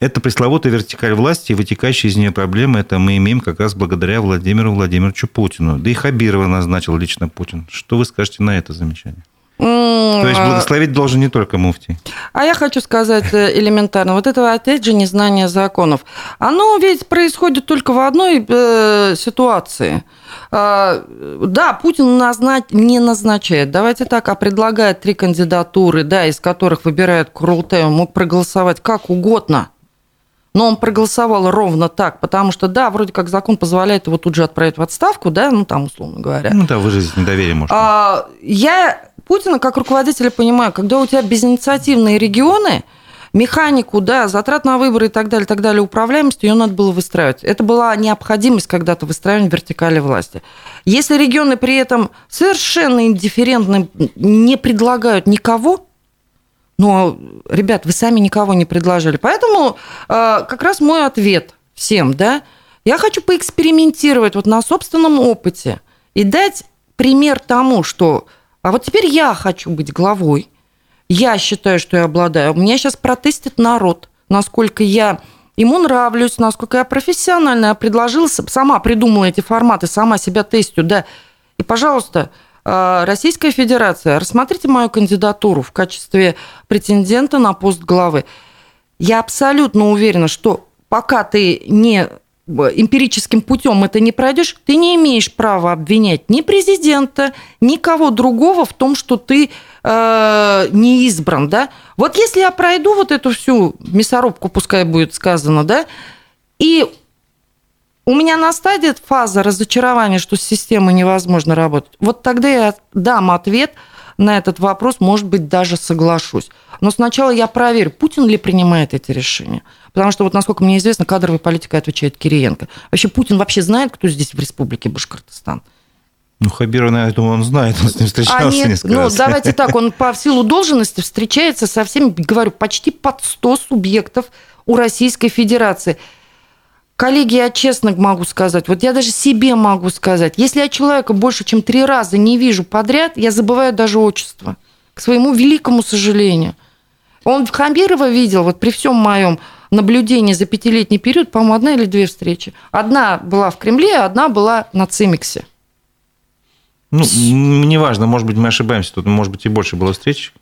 Это пресловутая вертикаль власти и вытекающие из нее проблемы, это мы имеем как раз благодаря Владимиру Владимировичу Путину. Да и Хабирова назначил лично Путин. Что вы скажете на это замечание? То есть благословить должен не только муфтий. А я хочу сказать э, элементарно. Вот это, опять же, незнание законов. Оно ведь происходит только в одной э, ситуации. А, да, Путин назнач... не назначает, давайте так, а предлагает три кандидатуры, да, из которых выбирает Курултай. Он мог проголосовать как угодно. Но он проголосовал ровно так, потому что, да, вроде как закон позволяет его тут же отправить в отставку, да, ну там, условно говоря. Ну да, выразить недоверие можно. А, я Путина как руководителя понимаю, когда у тебя безинициативные регионы, механику, да, затрат на выборы и так далее, так далее, управляемость, ее надо было выстраивать. Это была необходимость когда-то выстраивания вертикали власти. Если регионы при этом совершенно индифферентны, не предлагают никого, ну, ребят, вы сами никого не предложили. Поэтому э, как раз мой ответ всем, да, я хочу поэкспериментировать вот на собственном опыте и дать пример тому, что а вот теперь я хочу быть главой. Я считаю, что я обладаю. Меня сейчас протестит народ, насколько я ему нравлюсь, насколько я профессиональная. Я предложила, сама придумала эти форматы, сама себя тестю, да. И, пожалуйста, э, Российская Федерация, рассмотрите мою кандидатуру в качестве претендента на пост главы. Я абсолютно уверена, что пока ты не эмпирическим путем это не пройдешь, ты не имеешь права обвинять ни президента, никого другого в том, что ты э, не избран, да. Вот если я пройду вот эту всю мясорубку, пускай будет сказано, да, и у меня на стадии фаза разочарования, что с системой невозможно работать. Вот тогда я дам ответ на этот вопрос, может быть, даже соглашусь. Но сначала я проверю, Путин ли принимает эти решения. Потому что, вот насколько мне известно, кадровой политикой отвечает Кириенко. Вообще Путин вообще знает, кто здесь в республике Башкортостан? Ну, Хабиров, я думаю, он знает, он с ним встречался Они, несколько ну, раз. давайте так, он по силу должности встречается со всеми, говорю, почти под 100 субъектов у Российской Федерации. Коллеги, я честно могу сказать, вот я даже себе могу сказать, если я человека больше, чем три раза не вижу подряд, я забываю даже отчество. К своему великому сожалению. Он Хабирова видел, вот при всем моем наблюдении за пятилетний период, по-моему, одна или две встречи. Одна была в Кремле, а одна была на Цимиксе. Ну, неважно, может быть, мы ошибаемся, тут, может быть, и больше было встреч.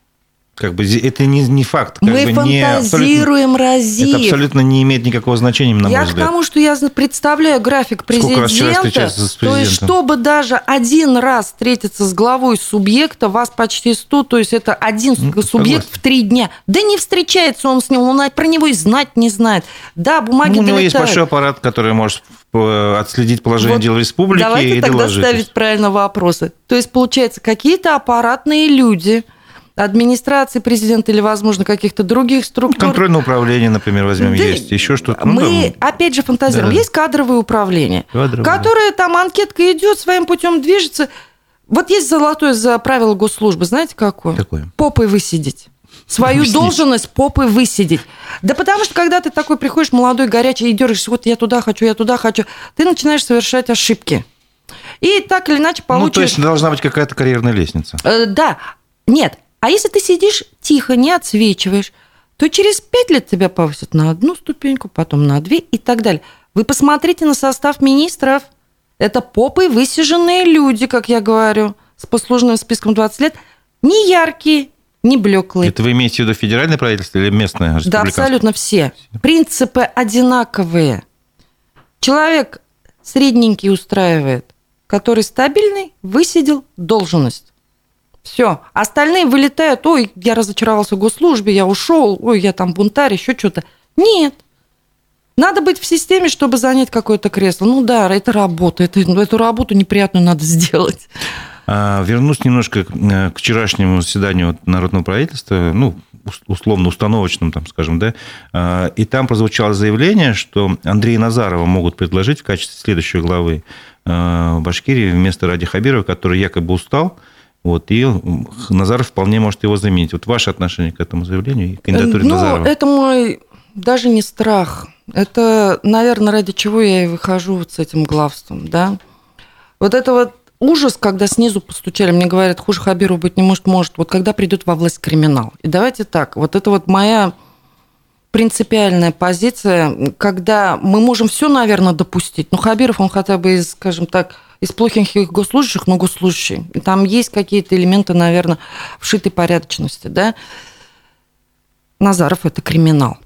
Как бы это не, не факт. Как Мы бы не фантазируем, Разив. это абсолютно не имеет никакого значения, на я мой к взгляд. тому, что я представляю график Сколько раз человек президента. с То есть, президентом? чтобы даже один раз встретиться с главой субъекта, вас почти 100, то есть это один Ну, субъект в три дня. Да не встречается он с ним, он про него и знать не знает. Да, бумаги Ну, у него есть большой аппарат, который может э, отследить положение Вот дел в республике Давайте и тогда доложить. ставить правильно вопросы. То есть, получается, какие-то аппаратные люди администрации президента или, возможно, каких-то других структур. Контрольное управление, например, возьмем, Да, есть. Еще что-то. Ну, Мы, там, опять же, фантазируем. Да. Есть кадровое управление, Кадровое, которое там анкетка идет, своим путем движется. Вот есть золотое за правило госслужбы, знаете какое? Какое? Попой высидеть. Свою Объясните. должность попой высидеть. Да потому что, когда ты такой приходишь, молодой, горячий, и дергаешься, вот я туда хочу, я туда хочу, ты начинаешь совершать ошибки. И так или иначе Ну, то получишь... есть должна быть какая-то карьерная лестница. Э, да, нет. А если ты сидишь тихо, не отсвечиваешь, то через пять лет тебя повысят на одну ступеньку, потом на две и так далее. Вы посмотрите на состав министров. Это попой высиженные люди, как я говорю, с послужным списком 20 лет. Не яркие, не блеклые. Это вы имеете в виду федеральное правительство или местное? Да, абсолютно все. Принципы одинаковые. Человек средненький устраивает, который стабильный, высидел должность. Все. Остальные вылетают, ой, я разочаровался в госслужбе, я ушел, ой, я там бунтарь, еще что-то. Нет. Надо быть в системе, чтобы занять какое-то кресло. Ну да, это работа. Это, эту работу неприятную надо (laughs) сделать. А, Вернусь немножко к, э, к вчерашнему заседанию Народного правительства, ну, ус- условно установочному, там, скажем, да, А, и там прозвучало заявление, что Андрея Назарова могут предложить в качестве следующей главы э, Башкирии вместо Ради Хабирова, который якобы устал, вот, и Назаров вполне может его заменить. Вот ваше отношение к этому заявлению и кандидатуре ну, Назарова? это мой даже не страх. Это, наверное, ради чего я и выхожу вот с этим главством, да. Вот это вот ужас, когда снизу постучали, мне говорят, хуже Хабиру быть не может, может. Вот когда придет во власть криминал. И давайте так, вот это вот моя принципиальная позиция, когда мы можем все, наверное, допустить. Ну, Хабиров, он хотя бы из, скажем так, из плохих госслужащих, но госслужащий. И там есть какие-то элементы, наверное, вшитой порядочности, да. Назаров – это криминал.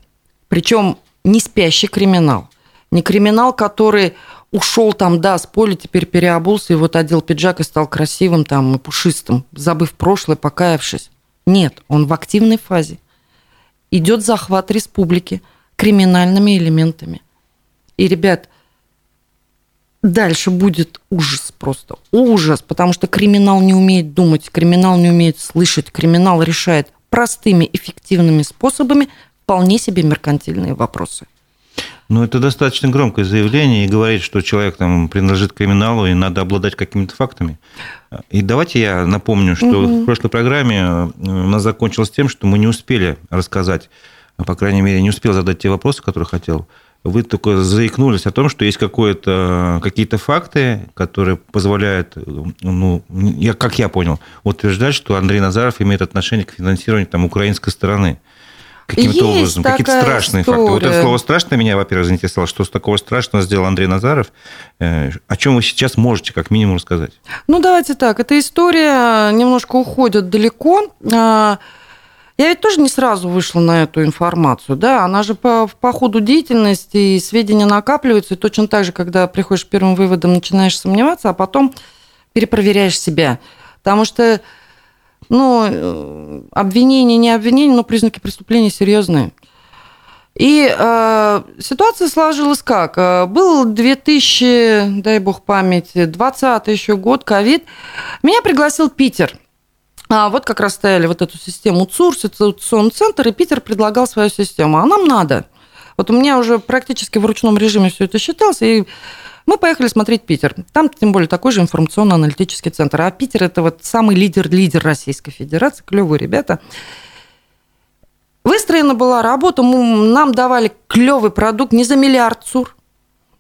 Причем не спящий криминал. Не криминал, который ушел там, да, с поля, теперь переобулся, и вот одел пиджак и стал красивым там и пушистым, забыв прошлое, покаявшись. Нет, он в активной фазе. Идет захват республики криминальными элементами. И, ребят, дальше будет ужас просто. Ужас, потому что криминал не умеет думать, криминал не умеет слышать, криминал решает простыми, эффективными способами вполне себе меркантильные вопросы. Ну, это достаточно громкое заявление и говорит, что человек там принадлежит к криминалу и надо обладать какими-то фактами. И давайте я напомню, что Мгм. в прошлой программе э, у нас закончилось тем, что мы не успели рассказать, а, по крайней мере, не успел задать те вопросы, которые хотел. Вы только заикнулись о том, что есть какое-то, какие-то факты, которые позволяют, э, ну, я, как я понял, утверждать, что Андрей Назаров имеет отношение к финансированию там, украинской стороны. Каким-то образом. Какие-то страшные факты. Вот это история. слово страшно меня, во-первых, заинтересовало. Что с такого страшного сделал Андрей Назаров? Э, О чем вы сейчас можете, как минимум, рассказать? Ну, давайте так. Эта история немножко уходит далеко. А, Я ведь тоже не сразу вышла на эту информацию, да, она же по, по ходу деятельности и сведения накапливаются, и точно так же, когда приходишь к первым выводам, начинаешь сомневаться, а потом перепроверяешь себя. Потому что, ну, э, обвинение, не обвинение, но признаки преступления серьезные. И э, ситуация сложилась как? Э, был 2000, дай бог памяти, 20 еще год, ковид. Меня пригласил Питер. А вот как раз ставили вот эту систему ЦУР, ситуационный центр, и Питер предлагал свою систему. А нам надо. Вот у меня уже практически в ручном режиме все это считалось, и мы поехали смотреть Питер. Там, тем более, такой же информационно-аналитический центр. А Питер – это вот самый лидер-лидер Российской Федерации, клевые ребята. Выстроена была работа, нам давали клевый продукт не за миллиард ЦУР.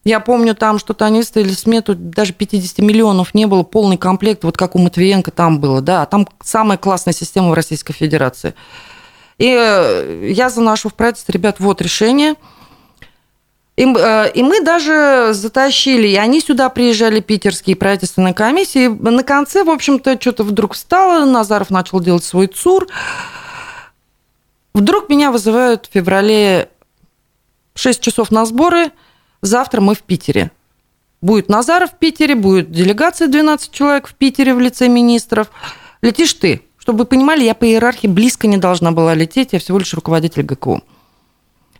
Я помню, там что-то они выставили смету, даже 50 миллионов не было, полный комплект, вот как у Матвиенко там было, да, а там самая классная система в Российской Федерации. И э, я заношу в правительство, ребят, вот решение. И, э, и мы даже затащили, и они сюда приезжали, питерские правительственные комиссии. На конце, в общем-то, что-то вдруг встало, Назаров начал делать свой ЦУР. Вдруг меня вызывают в феврале 6 часов на сборы, завтра мы в Питере. Будет Назаров в Питере, будет делегация 12 человек в Питере в лице министров. Летишь ты. Чтобы вы понимали, я по иерархии близко не должна была лететь, я всего лишь руководитель ГКУ.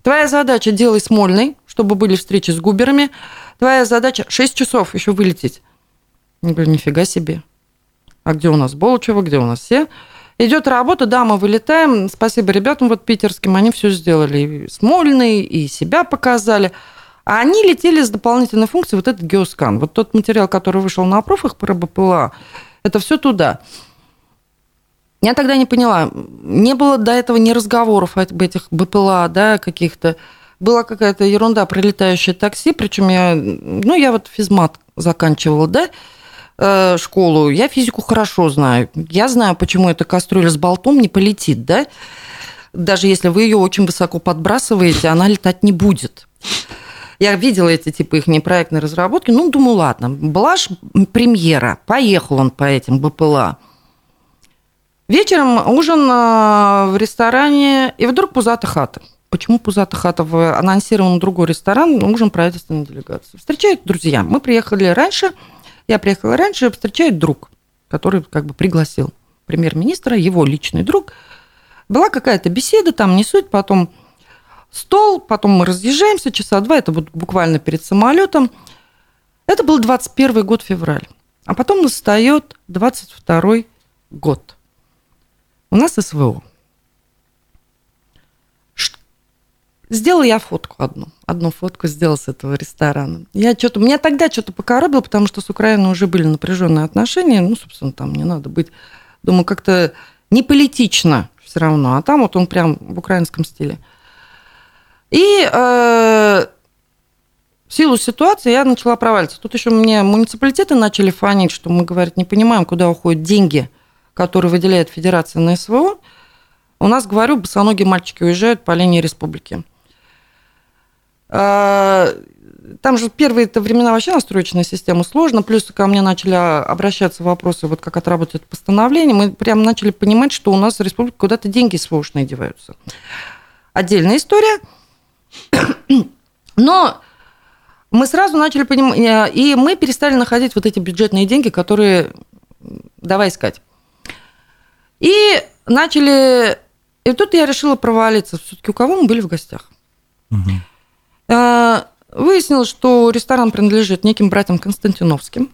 Твоя задача – делай Смольный, чтобы были встречи с губерами. Твоя задача – 6 часов еще вылететь. Я говорю, нифига себе. А где у нас Болчева, где у нас все? Идет работа, да, мы вылетаем. Спасибо ребятам вот питерским, они все сделали. И Смольный, и себя показали. А они летели с дополнительной функцией вот этот геоскан. Вот тот материал, который вышел на профах про БПЛА, это все туда. Я тогда не поняла. Не было до этого ни разговоров об этих БПЛА, да, каких-то. Была какая-то ерунда, прилетающее такси, причем я, ну, я вот физмат заканчивала, да, Э, школу, я физику хорошо знаю. Я знаю, почему эта кастрюля с болтом не полетит, да? Даже если вы ее очень высоко подбрасываете, она летать не будет. Я видела эти типа их непроектные разработки. Ну, думаю, ладно, была премьера. Поехал он по этим БПЛА. Вечером ужин э, в ресторане, и вдруг пузата хата. Почему пузата хата? В анонсирован другой ресторан, ужин правительственной делегации. Встречают друзья. Мы приехали раньше – я приехала раньше, встречает друг, который как бы пригласил премьер-министра, его личный друг. Была какая-то беседа, там не суть, потом стол, потом мы разъезжаемся, часа два, это вот буквально перед самолетом. Это был 21 год февраль. А потом настает 22 год. У нас СВО. Сделала я фотку одну. Одну фотку сделала с этого ресторана. Я что-то... Меня тогда что-то покоробило, потому что с Украиной уже были напряженные отношения. Ну, собственно, там не надо быть... Думаю, как-то не политично все равно. А там вот он прям в украинском стиле. И э, в силу ситуации я начала проваливаться. Тут еще мне муниципалитеты начали фанить, что мы, говорят, не понимаем, куда уходят деньги, которые выделяет Федерация на СВО. У нас, говорю, босоногие мальчики уезжают по линии республики. А, там же первые это времена вообще настроечная система сложно, плюс ко мне начали обращаться вопросы, вот как отработать постановление, мы прям начали понимать, что у нас в республике куда-то деньги СВОшные деваются. Отдельная история. Но мы сразу начали понимать, э, и мы перестали находить вот эти бюджетные деньги, которые давай искать. И начали... И тут я решила провалиться. Все-таки у кого мы были в гостях? Угу. А, выяснилось, что ресторан принадлежит неким братьям Константиновским.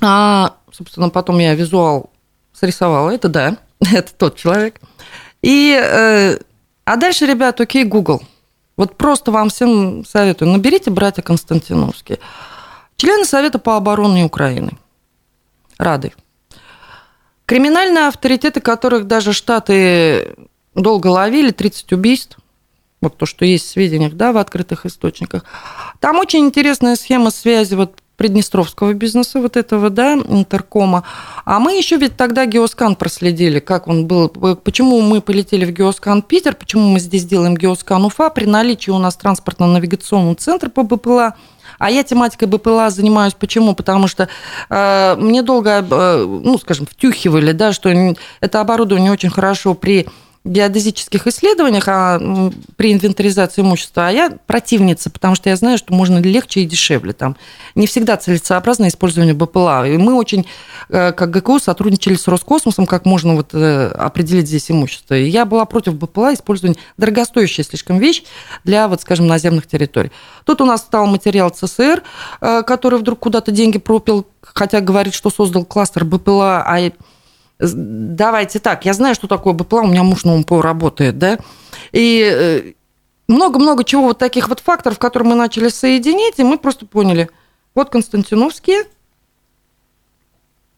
А, собственно, потом я визуал срисовала. Это да, (laughs) это тот человек. И, э, а дальше, ребят, окей, Google. Вот просто вам всем советую. Наберите братья Константиновские. Члены Совета по обороне Украины. Рады. Криминальные авторитеты, которых даже Штаты долго ловили, 30 убийств – вот то, что есть в сведениях, да, в открытых источниках. Там очень интересная схема связи вот приднестровского бизнеса, вот этого, да, интеркома. А мы еще ведь тогда Геоскан проследили, как он был, почему мы полетели в Геоскан Питер, почему мы здесь делаем Геоскан Уфа, при наличии у нас транспортно-навигационного центра по БПЛА, а я тематикой БПЛА занимаюсь почему? Потому что э, мне долго, э, ну, скажем, втюхивали, да, что это оборудование очень хорошо при геодезических исследованиях а, при инвентаризации имущества, а я противница, потому что я знаю, что можно легче и дешевле. Там не всегда целесообразно использование БПЛА. И мы очень, э, как ГКУ, сотрудничали с Роскосмосом, как можно вот э, определить здесь имущество. И я была против БПЛА использования дорогостоящая слишком вещь для, вот, скажем, наземных территорий. Тут у нас стал материал ЦСР, э, который вдруг куда-то деньги пропил, хотя говорит, что создал кластер БПЛА, а давайте так, я знаю, что такое БПЛА, у меня муж на УМПО работает, да, и э, много-много чего вот таких вот факторов, которые мы начали соединить, и мы просто поняли, вот Константиновские,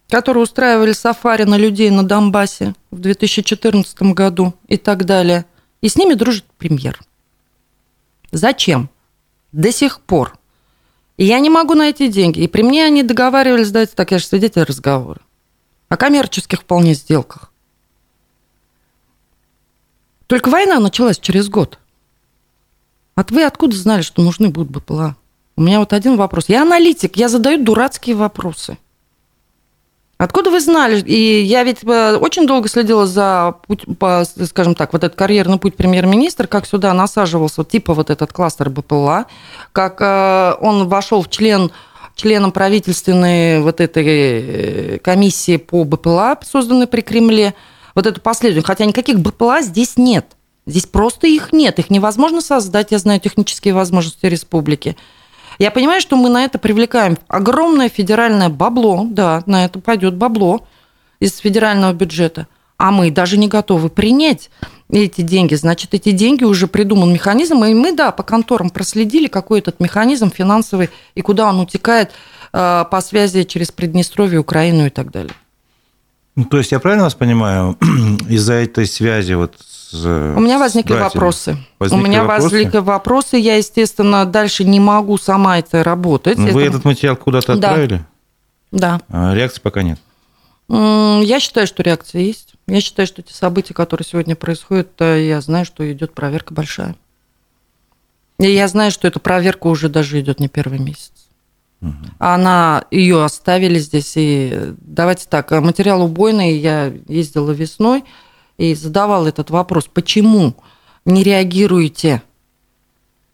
которые устраивали сафари на людей на Донбассе в 2014 году и так далее, и с ними дружит премьер. Зачем? До сих пор. И я не могу найти деньги. И при мне они договаривались, давайте так, я же свидетель разговора о коммерческих вполне сделках. Только война началась через год. От вы откуда знали, что нужны будут БПЛА? У меня вот один вопрос. Я аналитик, я задаю дурацкие вопросы. Откуда вы знали? И я ведь э, очень долго следила за, путь, по, скажем так, вот этот карьерный путь премьер-министра, как сюда насаживался типа вот этот кластер БПЛА, как э, он вошел в член членом правительственной вот этой э, комиссии по БПЛА, созданной при Кремле, вот эту последнюю, хотя никаких БПЛА здесь нет. Здесь просто их нет, их невозможно создать, я знаю технические возможности республики. Я понимаю, что мы на это привлекаем огромное федеральное бабло, да, на это пойдет бабло из федерального бюджета, а мы даже не готовы принять эти деньги, значит, эти деньги уже придуман механизм, и мы, да, по конторам проследили, какой этот механизм финансовый и куда он утекает э, по связи через Приднестровье, Украину и так далее. Ну, то есть я правильно вас понимаю, (clears throat) из-за этой связи вот с У меня возникли вопросы. Возникли У меня вопросы? возникли вопросы, я, естественно, дальше не могу сама это работать. Но ну, вы этот материал куда-то отправили? Да. А реакции пока нет? Я считаю, что реакция есть. Я считаю, что те события, которые сегодня происходят, я знаю, что идет проверка большая. И я знаю, что эта проверка уже даже идет не первый месяц. Угу. Она ее оставили здесь. И давайте так, материал убойный. Я ездила весной и задавала этот вопрос: почему не реагируете?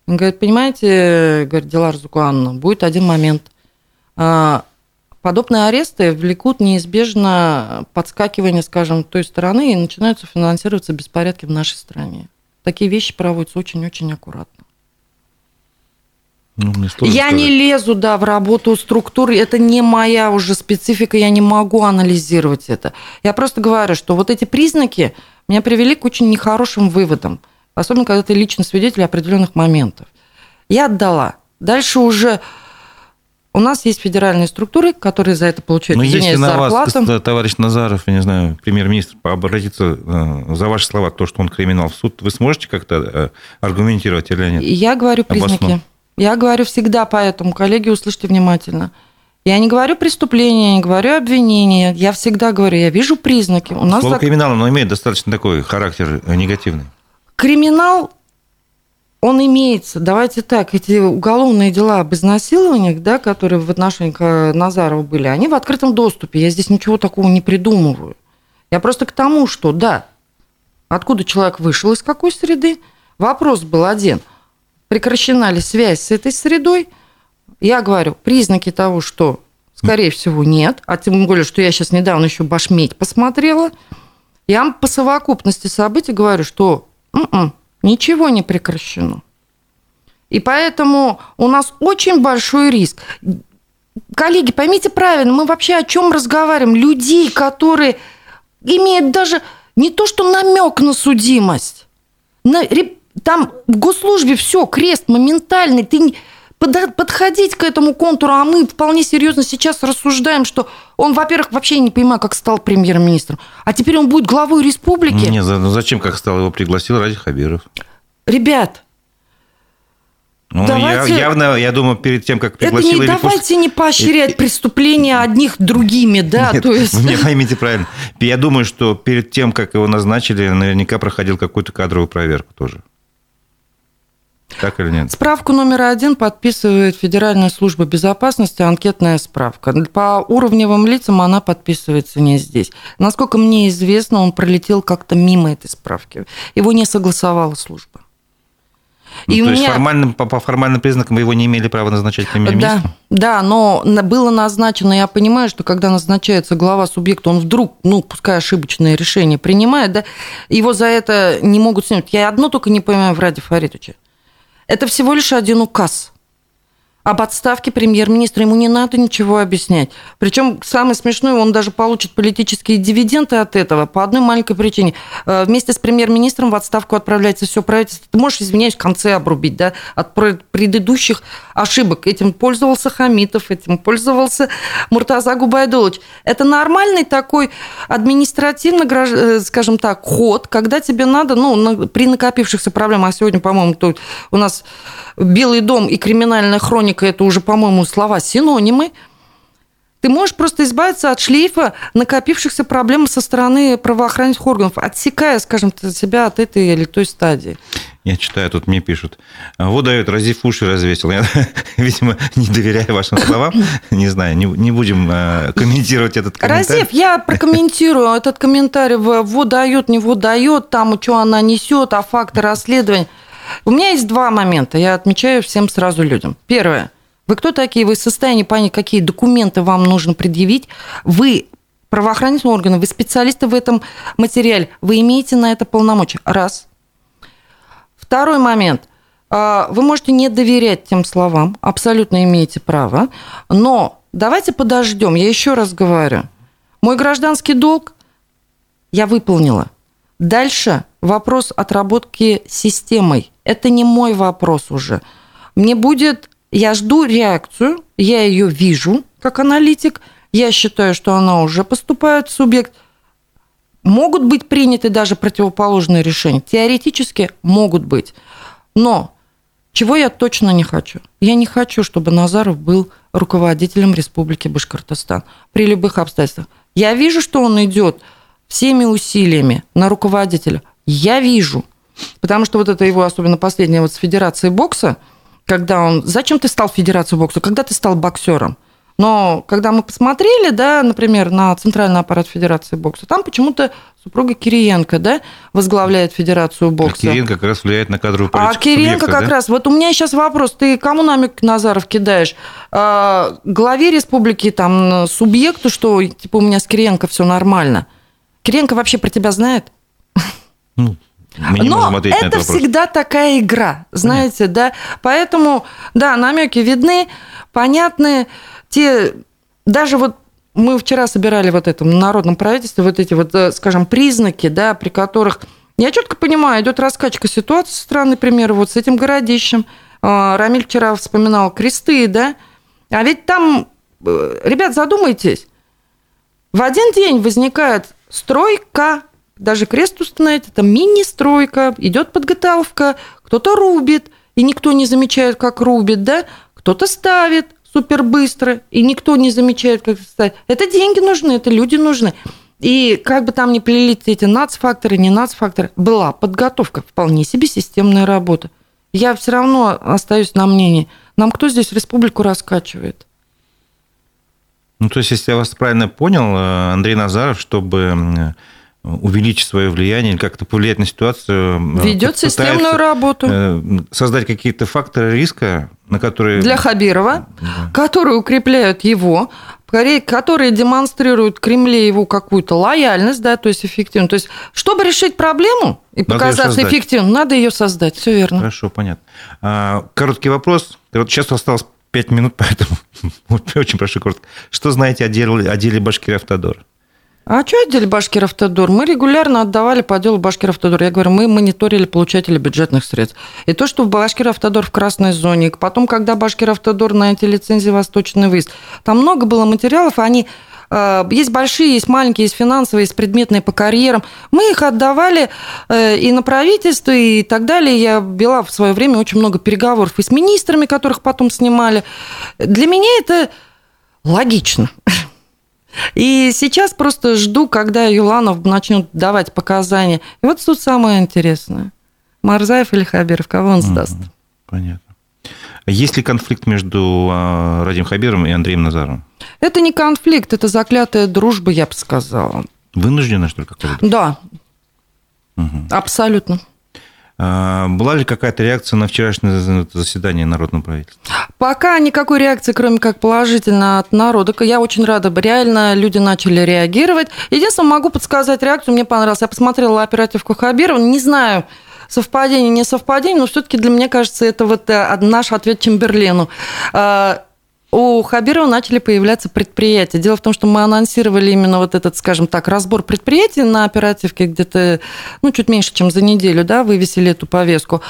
Он говорит, понимаете, говорит Дилар Зукуанна, будет один момент а, Подобные аресты влекут неизбежно подскакивание, скажем, той стороны, и начинаются финансироваться беспорядки в нашей стране. Такие вещи проводятся очень-очень аккуратно. Ну, я не лезу, да, в работу структуры, это не моя уже специфика, я не могу анализировать это. Я просто говорю, что вот эти признаки меня привели к очень нехорошим выводам, особенно когда ты лично свидетель определенных моментов. Я отдала. Дальше уже у нас есть федеральные структуры, которые за это получают, Но если на зарплату. вас, товарищ Назаров, я не знаю, премьер-министр, обратиться э, за ваши слова, то, что он криминал в суд, вы сможете как-то э, аргументировать или нет? Я говорю признаки. Обоснов. Я говорю всегда поэтому, коллеги, услышьте внимательно. Я не говорю преступления, не говорю обвинения. Я всегда говорю, я вижу признаки. У нас Слово так... криминал, оно имеет достаточно такой характер негативный. Криминал он имеется. Давайте так, эти уголовные дела об изнасилованиях, да, которые в отношении Назарова были, они в открытом доступе. Я здесь ничего такого не придумываю. Я просто к тому, что, да, откуда человек вышел, из какой среды. Вопрос был один. Прекращена ли связь с этой средой? Я говорю, признаки того, что, скорее всего, нет. А тем более, что я сейчас недавно еще башметь посмотрела. Я по совокупности событий говорю, что м-м, Ничего не прекращено. И поэтому у нас очень большой риск. Коллеги, поймите правильно, мы вообще о чем разговариваем? Людей, которые имеют даже не то, что намек на судимость. На, там в госслужбе все, крест моментальный. Ты подходить к этому контуру, а мы вполне серьезно сейчас рассуждаем, что он, во-первых, вообще не понимаю, как стал премьер-министром, а теперь он будет главой республики. Нет, ну зачем, как стал, его пригласил Ради Хабиров. Ребят, ну, давайте... я, явно, я думаю, перед тем, как пригласил... Это не, давайте не поощрять и... преступления одних другими, да, Нет, то есть... Вы меня поймите правильно. Я думаю, что перед тем, как его назначили, наверняка проходил какую-то кадровую проверку тоже. Так или нет? Справку номер один подписывает Федеральная служба безопасности, анкетная справка. По уровневым лицам она подписывается не здесь. Насколько мне известно, он пролетел как-то мимо этой справки. Его не согласовала служба. Ну, и то есть меня... формальным, по, по формальным признакам его не имели права назначать премьер-министром? Да, да, но было назначено, я понимаю, что когда назначается глава субъекта, он вдруг, ну, пускай ошибочное решение принимает, да, его за это не могут снять. Я одно только не понимаю в Раде Фаридовича. Это всего лишь один указ об отставке премьер-министра. Ему не надо ничего объяснять. Причем самое смешное, он даже получит политические дивиденды от этого по одной маленькой причине. Э, вместе с премьер-министром в отставку отправляется все правительство. Ты можешь, извиняюсь, в конце обрубить да, от предыдущих ошибок. Этим пользовался Хамитов, этим пользовался Муртаза Губайдулович. Это нормальный такой административно, э, скажем так, ход, когда тебе надо, ну, при накопившихся проблемах, а сегодня, по-моему, тут у нас Белый дом и криминальная хроника – это уже, по-моему, слова синонимы. Ты можешь просто избавиться от шлейфа накопившихся проблем со стороны правоохранительных органов, отсекая, скажем, себя от этой или той стадии. Я читаю, тут мне пишут. Вот дает, разив уши развесил. Я, (laughs) видимо, не доверяю вашим словам. (laughs) Не знаю, не, не будем э, комментировать этот комментарий. Разив, я прокомментирую этот комментарий. Вот дает, не вот дает, там, что она несет, а факты расследования. У меня есть два момента, я отмечаю всем сразу людям. Первое. Вы кто такие? Вы в состоянии понять, какие документы вам нужно предъявить? Вы правоохранительные органы, вы специалисты в этом материале, вы имеете на это полномочия. Раз. Второй момент. А, вы можете не доверять тем словам, абсолютно имеете право, но давайте подождем. Я еще раз говорю. Мой гражданский долг я выполнила. Дальше вопрос отработки системой. Это не мой вопрос уже. Мне будет... Я жду реакцию, я ее вижу как аналитик, я считаю, что она уже поступает в субъект. Могут быть приняты даже противоположные решения. Теоретически могут быть. Но чего я точно не хочу? Я не хочу, чтобы Назаров был руководителем Республики Башкортостан при любых обстоятельствах. Я вижу, что он идет всеми усилиями на руководителя. Я вижу. Потому что вот это его, особенно последнее вот с Федерацией бокса, когда он... Зачем ты стал Федерацией бокса? Когда ты стал боксером? Но когда мы посмотрели, да, например, на центральный аппарат Федерации бокса, там почему-то супруга Кириенко, да, возглавляет Федерацию бокса. А Кириенко как раз влияет на кадровую а политику А Кириенко субъекта, как да? раз. Вот у меня сейчас вопрос. Ты кому намек Назаров кидаешь? А, главе республики, там, субъекту, что, типа, у меня с Кириенко все нормально. Кириенко вообще про тебя знает? Ну, мы не Но это, это всегда такая игра, знаете, Понятно. да. Поэтому, да, намеки видны, понятны. Те, даже вот мы вчера собирали вот это в народном правительстве, вот эти вот, э, скажем, признаки, да, при которых я четко понимаю, идет раскачка ситуации, странный пример, вот с этим городищем. А, Рамиль вчера вспоминал кресты, да, а ведь там, э, ребят, задумайтесь, в один день возникает стройка, даже крест установить, это мини-стройка, идет подготовка, кто-то рубит, и никто не замечает, как рубит, да, кто-то ставит супер быстро, и никто не замечает, как ставит. Это деньги нужны, это люди нужны. И как бы там ни плелись эти нацфакторы, не нацфакторы, была подготовка, вполне себе системная работа. Я все равно остаюсь на мнении, нам кто здесь республику раскачивает? Ну, то есть, если я вас правильно понял, э, Андрей Назаров, чтобы увеличить свое влияние или как-то повлиять на ситуацию. Э, Ведет системную работу. Э, создать какие-то факторы риска, на которые... Для Хабирова, да. которые укрепляют его, которые демонстрируют Кремле его какую-то лояльность, да, то есть эффективность. То есть, чтобы решить проблему и надо показаться эффективным, надо ее создать. Все верно. Хорошо, понятно. А, короткий вопрос. Вот сейчас осталось 5 минут, (laughs) поэтому очень прошу коротко. Что знаете о деле, о деле Башкирия-Автодор? А что отдел Башкиравтодор? Мы регулярно отдавали по делу Башкиравтодор. Я говорю, мы мониторили получателей бюджетных средств. И то, что в Башкиравтодор в красной зоне, потом, когда Башкиравтодор на эти лицензии «Восточный выезд», там много было материалов, они э, есть большие, есть маленькие, есть финансовые, есть предметные по карьерам. Мы их отдавали э, и на правительство, и так далее. Я вела в свое время очень много переговоров и с министрами, которых потом снимали. Для меня это логично. (laughs) И сейчас просто жду, когда Юланов начнет давать показания. И вот тут самое интересное. Марзаев или Хабиров, кого он сдаст? Понятно. Есть ли конфликт между а, Радим Хабиром и Андреем Назаровым? Это не конфликт, это заклятая дружба, я бы сказала. Вынуждена, что ли, какая-то? Да, угу. абсолютно. А, была ли какая-то реакция на вчерашнее заседание Народного правительства? Пока никакой реакции, кроме как положительно от народа. Я очень рада. Реально люди начали реагировать. Единственное, могу подсказать реакцию. Мне понравилось. Я посмотрела оперативку Хабирова. Не знаю, совпадение, не совпадение, но все-таки для меня кажется, это вот э, наш ответ Чемберлену. А, у Хабирова начали появляться предприятия. Дело в том, что мы анонсировали именно вот этот, скажем так, разбор предприятий на оперативке где-то, ну, чуть меньше, чем за неделю, да, вывесили эту повестку.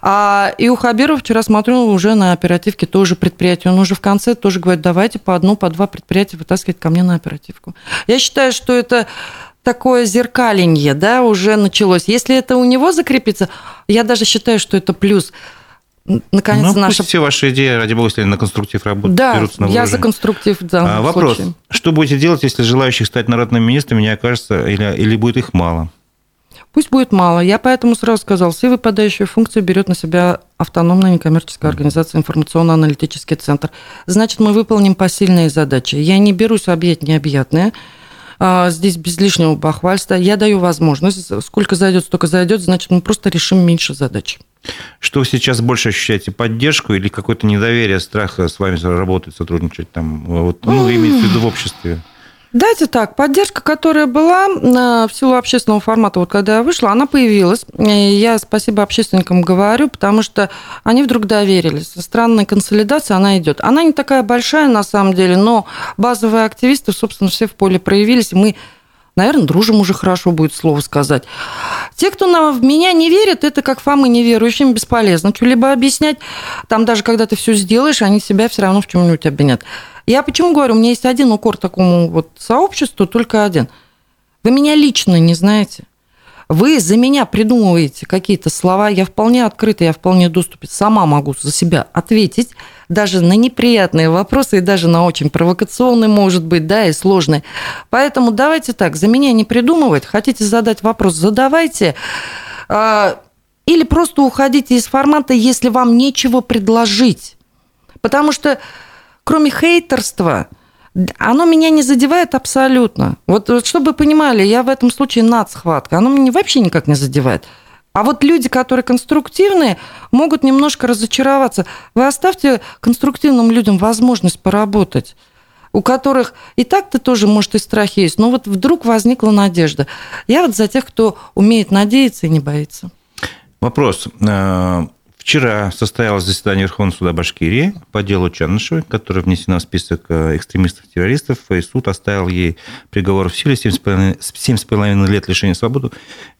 А, и у Хабирова вчера смотрю уже на оперативке тоже предприятие. Он уже в конце тоже говорит, давайте по одну, по два предприятия вытаскивать ко мне на оперативку. Я считаю, что это такое зеркаленье, да, уже началось. Если это у него закрепится, я даже считаю, что это плюс наконец ну, наша... все ваши идеи, ради бога, если на конструктив работают, да, берутся на я за конструктив, да. А, вопрос. Случае. Что будете делать, если желающих стать народными министрами не окажется, или, или будет их мало? Пусть будет мало. Я поэтому сразу сказал, все выпадающие функции берет на себя автономная некоммерческая организация информационно-аналитический центр. Значит, мы выполним посильные задачи. Я не берусь объять необъятное. А, здесь без лишнего бахвальства. Я даю возможность. Сколько зайдет, столько зайдет. Значит, мы просто решим меньше задач. Что вы сейчас больше ощущаете, поддержку или какое-то недоверие, страх с вами работать, сотрудничать там, вот, ну, имеется в виду в обществе? Дайте так, поддержка, которая была э, в силу общественного формата, вот когда я вышла, она появилась. Я спасибо общественникам говорю, потому что они вдруг доверились. Странная консолидация, она идет. Она не такая большая на самом деле, но базовые активисты, собственно, все в поле проявились. Мы наверное, дружим уже хорошо будет слово сказать. Те, кто на, в меня не верят, это как Фомы неверующим, бесполезно что-либо объяснять. Там даже когда ты все сделаешь, они себя все равно в чем-нибудь обвинят. Я почему говорю, у меня есть один укор такому вот сообществу, только один. Вы меня лично не знаете. Вы за меня придумываете какие-то слова, я вполне открыта, я вполне доступен, сама могу за себя ответить даже на неприятные вопросы и даже на очень провокационные, может быть, да, и сложные. Поэтому давайте так, за меня не придумывать. Хотите задать вопрос, задавайте. А, или просто уходите из формата, если вам нечего предложить. Потому что кроме хейтерства, оно меня не задевает абсолютно. Вот, чтобы вы понимали, я в этом случае нацхватка. Оно меня вообще никак не задевает. А вот люди, которые конструктивные, могут немножко разочароваться. Вы оставьте конструктивным людям возможность поработать у которых и так-то тоже, может, и страх есть, но вот вдруг возникла надежда. Я вот за тех, кто умеет надеяться и не боится. Вопрос. Вчера состоялось заседание Верховного суда Башкирии по делу Чанышевой, которая внесена в список э, экстремистов-террористов, и суд оставил ей приговор в силе 7,5 лет лишения свободы.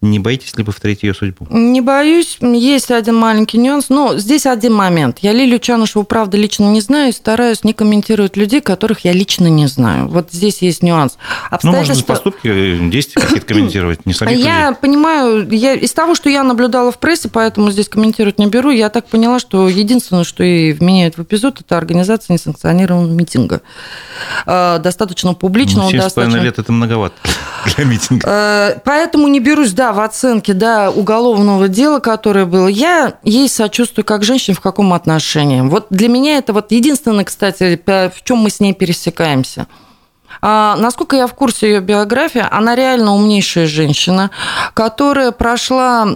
Не боитесь ли повторить ее судьбу? Не боюсь. Есть один маленький нюанс. Но здесь один момент. Я Лилию Чанышеву, правда, лично не знаю и стараюсь не комментировать людей, которых я лично не знаю. Вот здесь есть нюанс. Ну, можно поступки, действия какие-то комментировать, не (clears throat) самих Я людей. понимаю, я, из того, что я наблюдала в прессе, поэтому здесь комментировать не беру, я так поняла, что единственное, что и вменяют в эпизод, это организация несанкционированного митинга. А, достаточно публичного. Ну, достаточно... лет – это многовато для митинга. А, поэтому не берусь, да, в оценке да, уголовного дела, которое было. Я ей сочувствую как женщине в каком отношении. Вот для меня это вот единственное, кстати, в чем мы с ней пересекаемся – насколько я в курсе ее биографии, она реально умнейшая женщина, которая прошла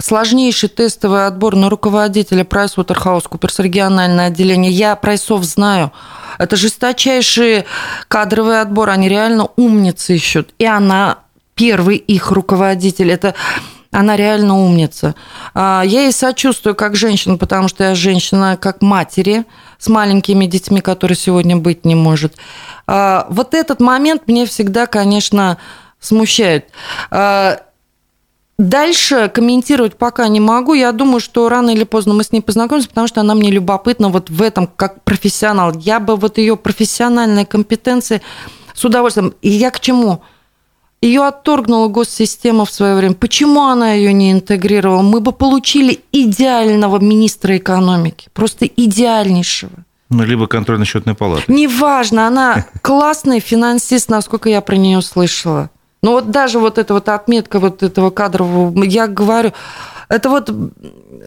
сложнейший тестовый отбор на руководителя PricewaterhouseCoopers региональное отделение. Я прайсов знаю. Это жесточайший кадровый отбор, они реально умницы ищут. И она первый их руководитель. Это она реально умница. А, я ей сочувствую как женщина, потому что я женщина как матери с маленькими детьми, которые сегодня быть не может. А, вот этот момент мне всегда, конечно, смущает. А, дальше комментировать пока не могу. Я думаю, что рано или поздно мы с ней познакомимся, потому что она мне любопытна вот в этом как профессионал. Я бы вот ее профессиональные компетенции с удовольствием. И я к чему? Ее отторгнула госсистема в свое время. Почему она ее не интегрировала? Мы бы получили идеального министра экономики, просто идеальнейшего. Ну, либо контрольно-счетная палата. Неважно, она (laughs) классный финансист, насколько я про нее слышала. Но вот даже вот эта вот отметка вот этого кадрового, я говорю, Это вот,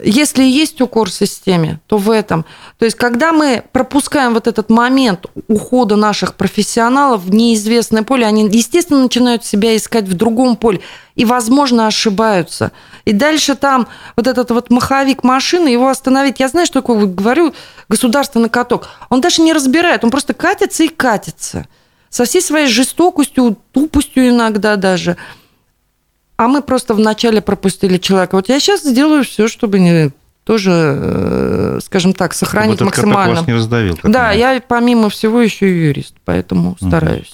если есть укор в системе, то в этом. То есть, когда мы пропускаем вот этот момент ухода наших профессионалов в неизвестное поле, они, естественно, начинают себя искать в другом поле и, возможно, ошибаются. И дальше там вот этот вот маховик машины, его остановить. Я знаю, что такое, говорю, государственный каток. Он даже не разбирает, он просто катится и катится. Со всей своей жестокостью, тупостью иногда даже – а мы просто вначале пропустили человека. Вот я сейчас сделаю все, чтобы не тоже, э, скажем так, сохранить максимально. Вас не раздавил. Да, я помимо всего еще и юрист, поэтому угу. стараюсь.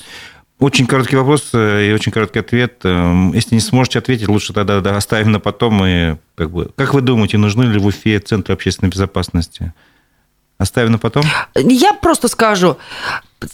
Очень короткий вопрос э, и очень короткий ответ. Эм, если не сможете ответить, лучше тогда оставим на потом. И как, бы, как вы думаете, нужны ли в Уфе центры общественной безопасности? Оставим на потом? Я просто скажу.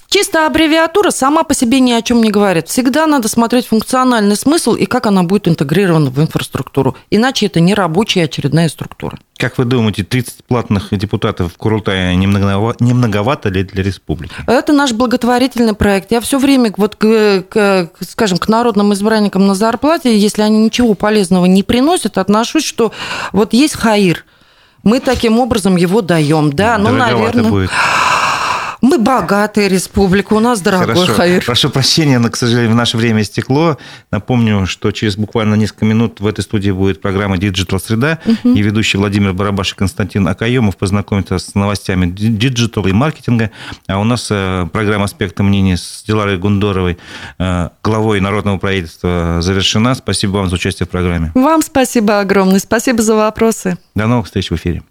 Чисто аббревиатура сама по себе ни о чем не говорит. Всегда надо смотреть функциональный смысл и как она будет интегрирована в инфраструктуру. Иначе это не рабочая очередная структура. Как вы думаете, 30 платных депутатов в Курултае не многовато, ли для республики? Это наш благотворительный проект. Я все время, вот, к, к, скажем, к народным избранникам на зарплате, если они ничего полезного не приносят, отношусь, что вот есть хаир – мы таким образом его даем, да, ну, наверное... Будет. Мы богатая республика, у нас дорогой Хорошо. Хаир. Прошу прощения, но, к сожалению, в наше время истекло. Напомню, что через буквально несколько минут в этой студии будет программа «Digital Среда», угу. и ведущий Владимир Барабаш и Константин Акаемов познакомятся с новостями digital и маркетинга. А у нас э, программа «Аспекты мнений» с Диларой Гундоровой, э, главой Народного правительства, завершена. Спасибо вам за участие в программе. Вам спасибо огромное. Спасибо за вопросы. До новых встреч в эфире.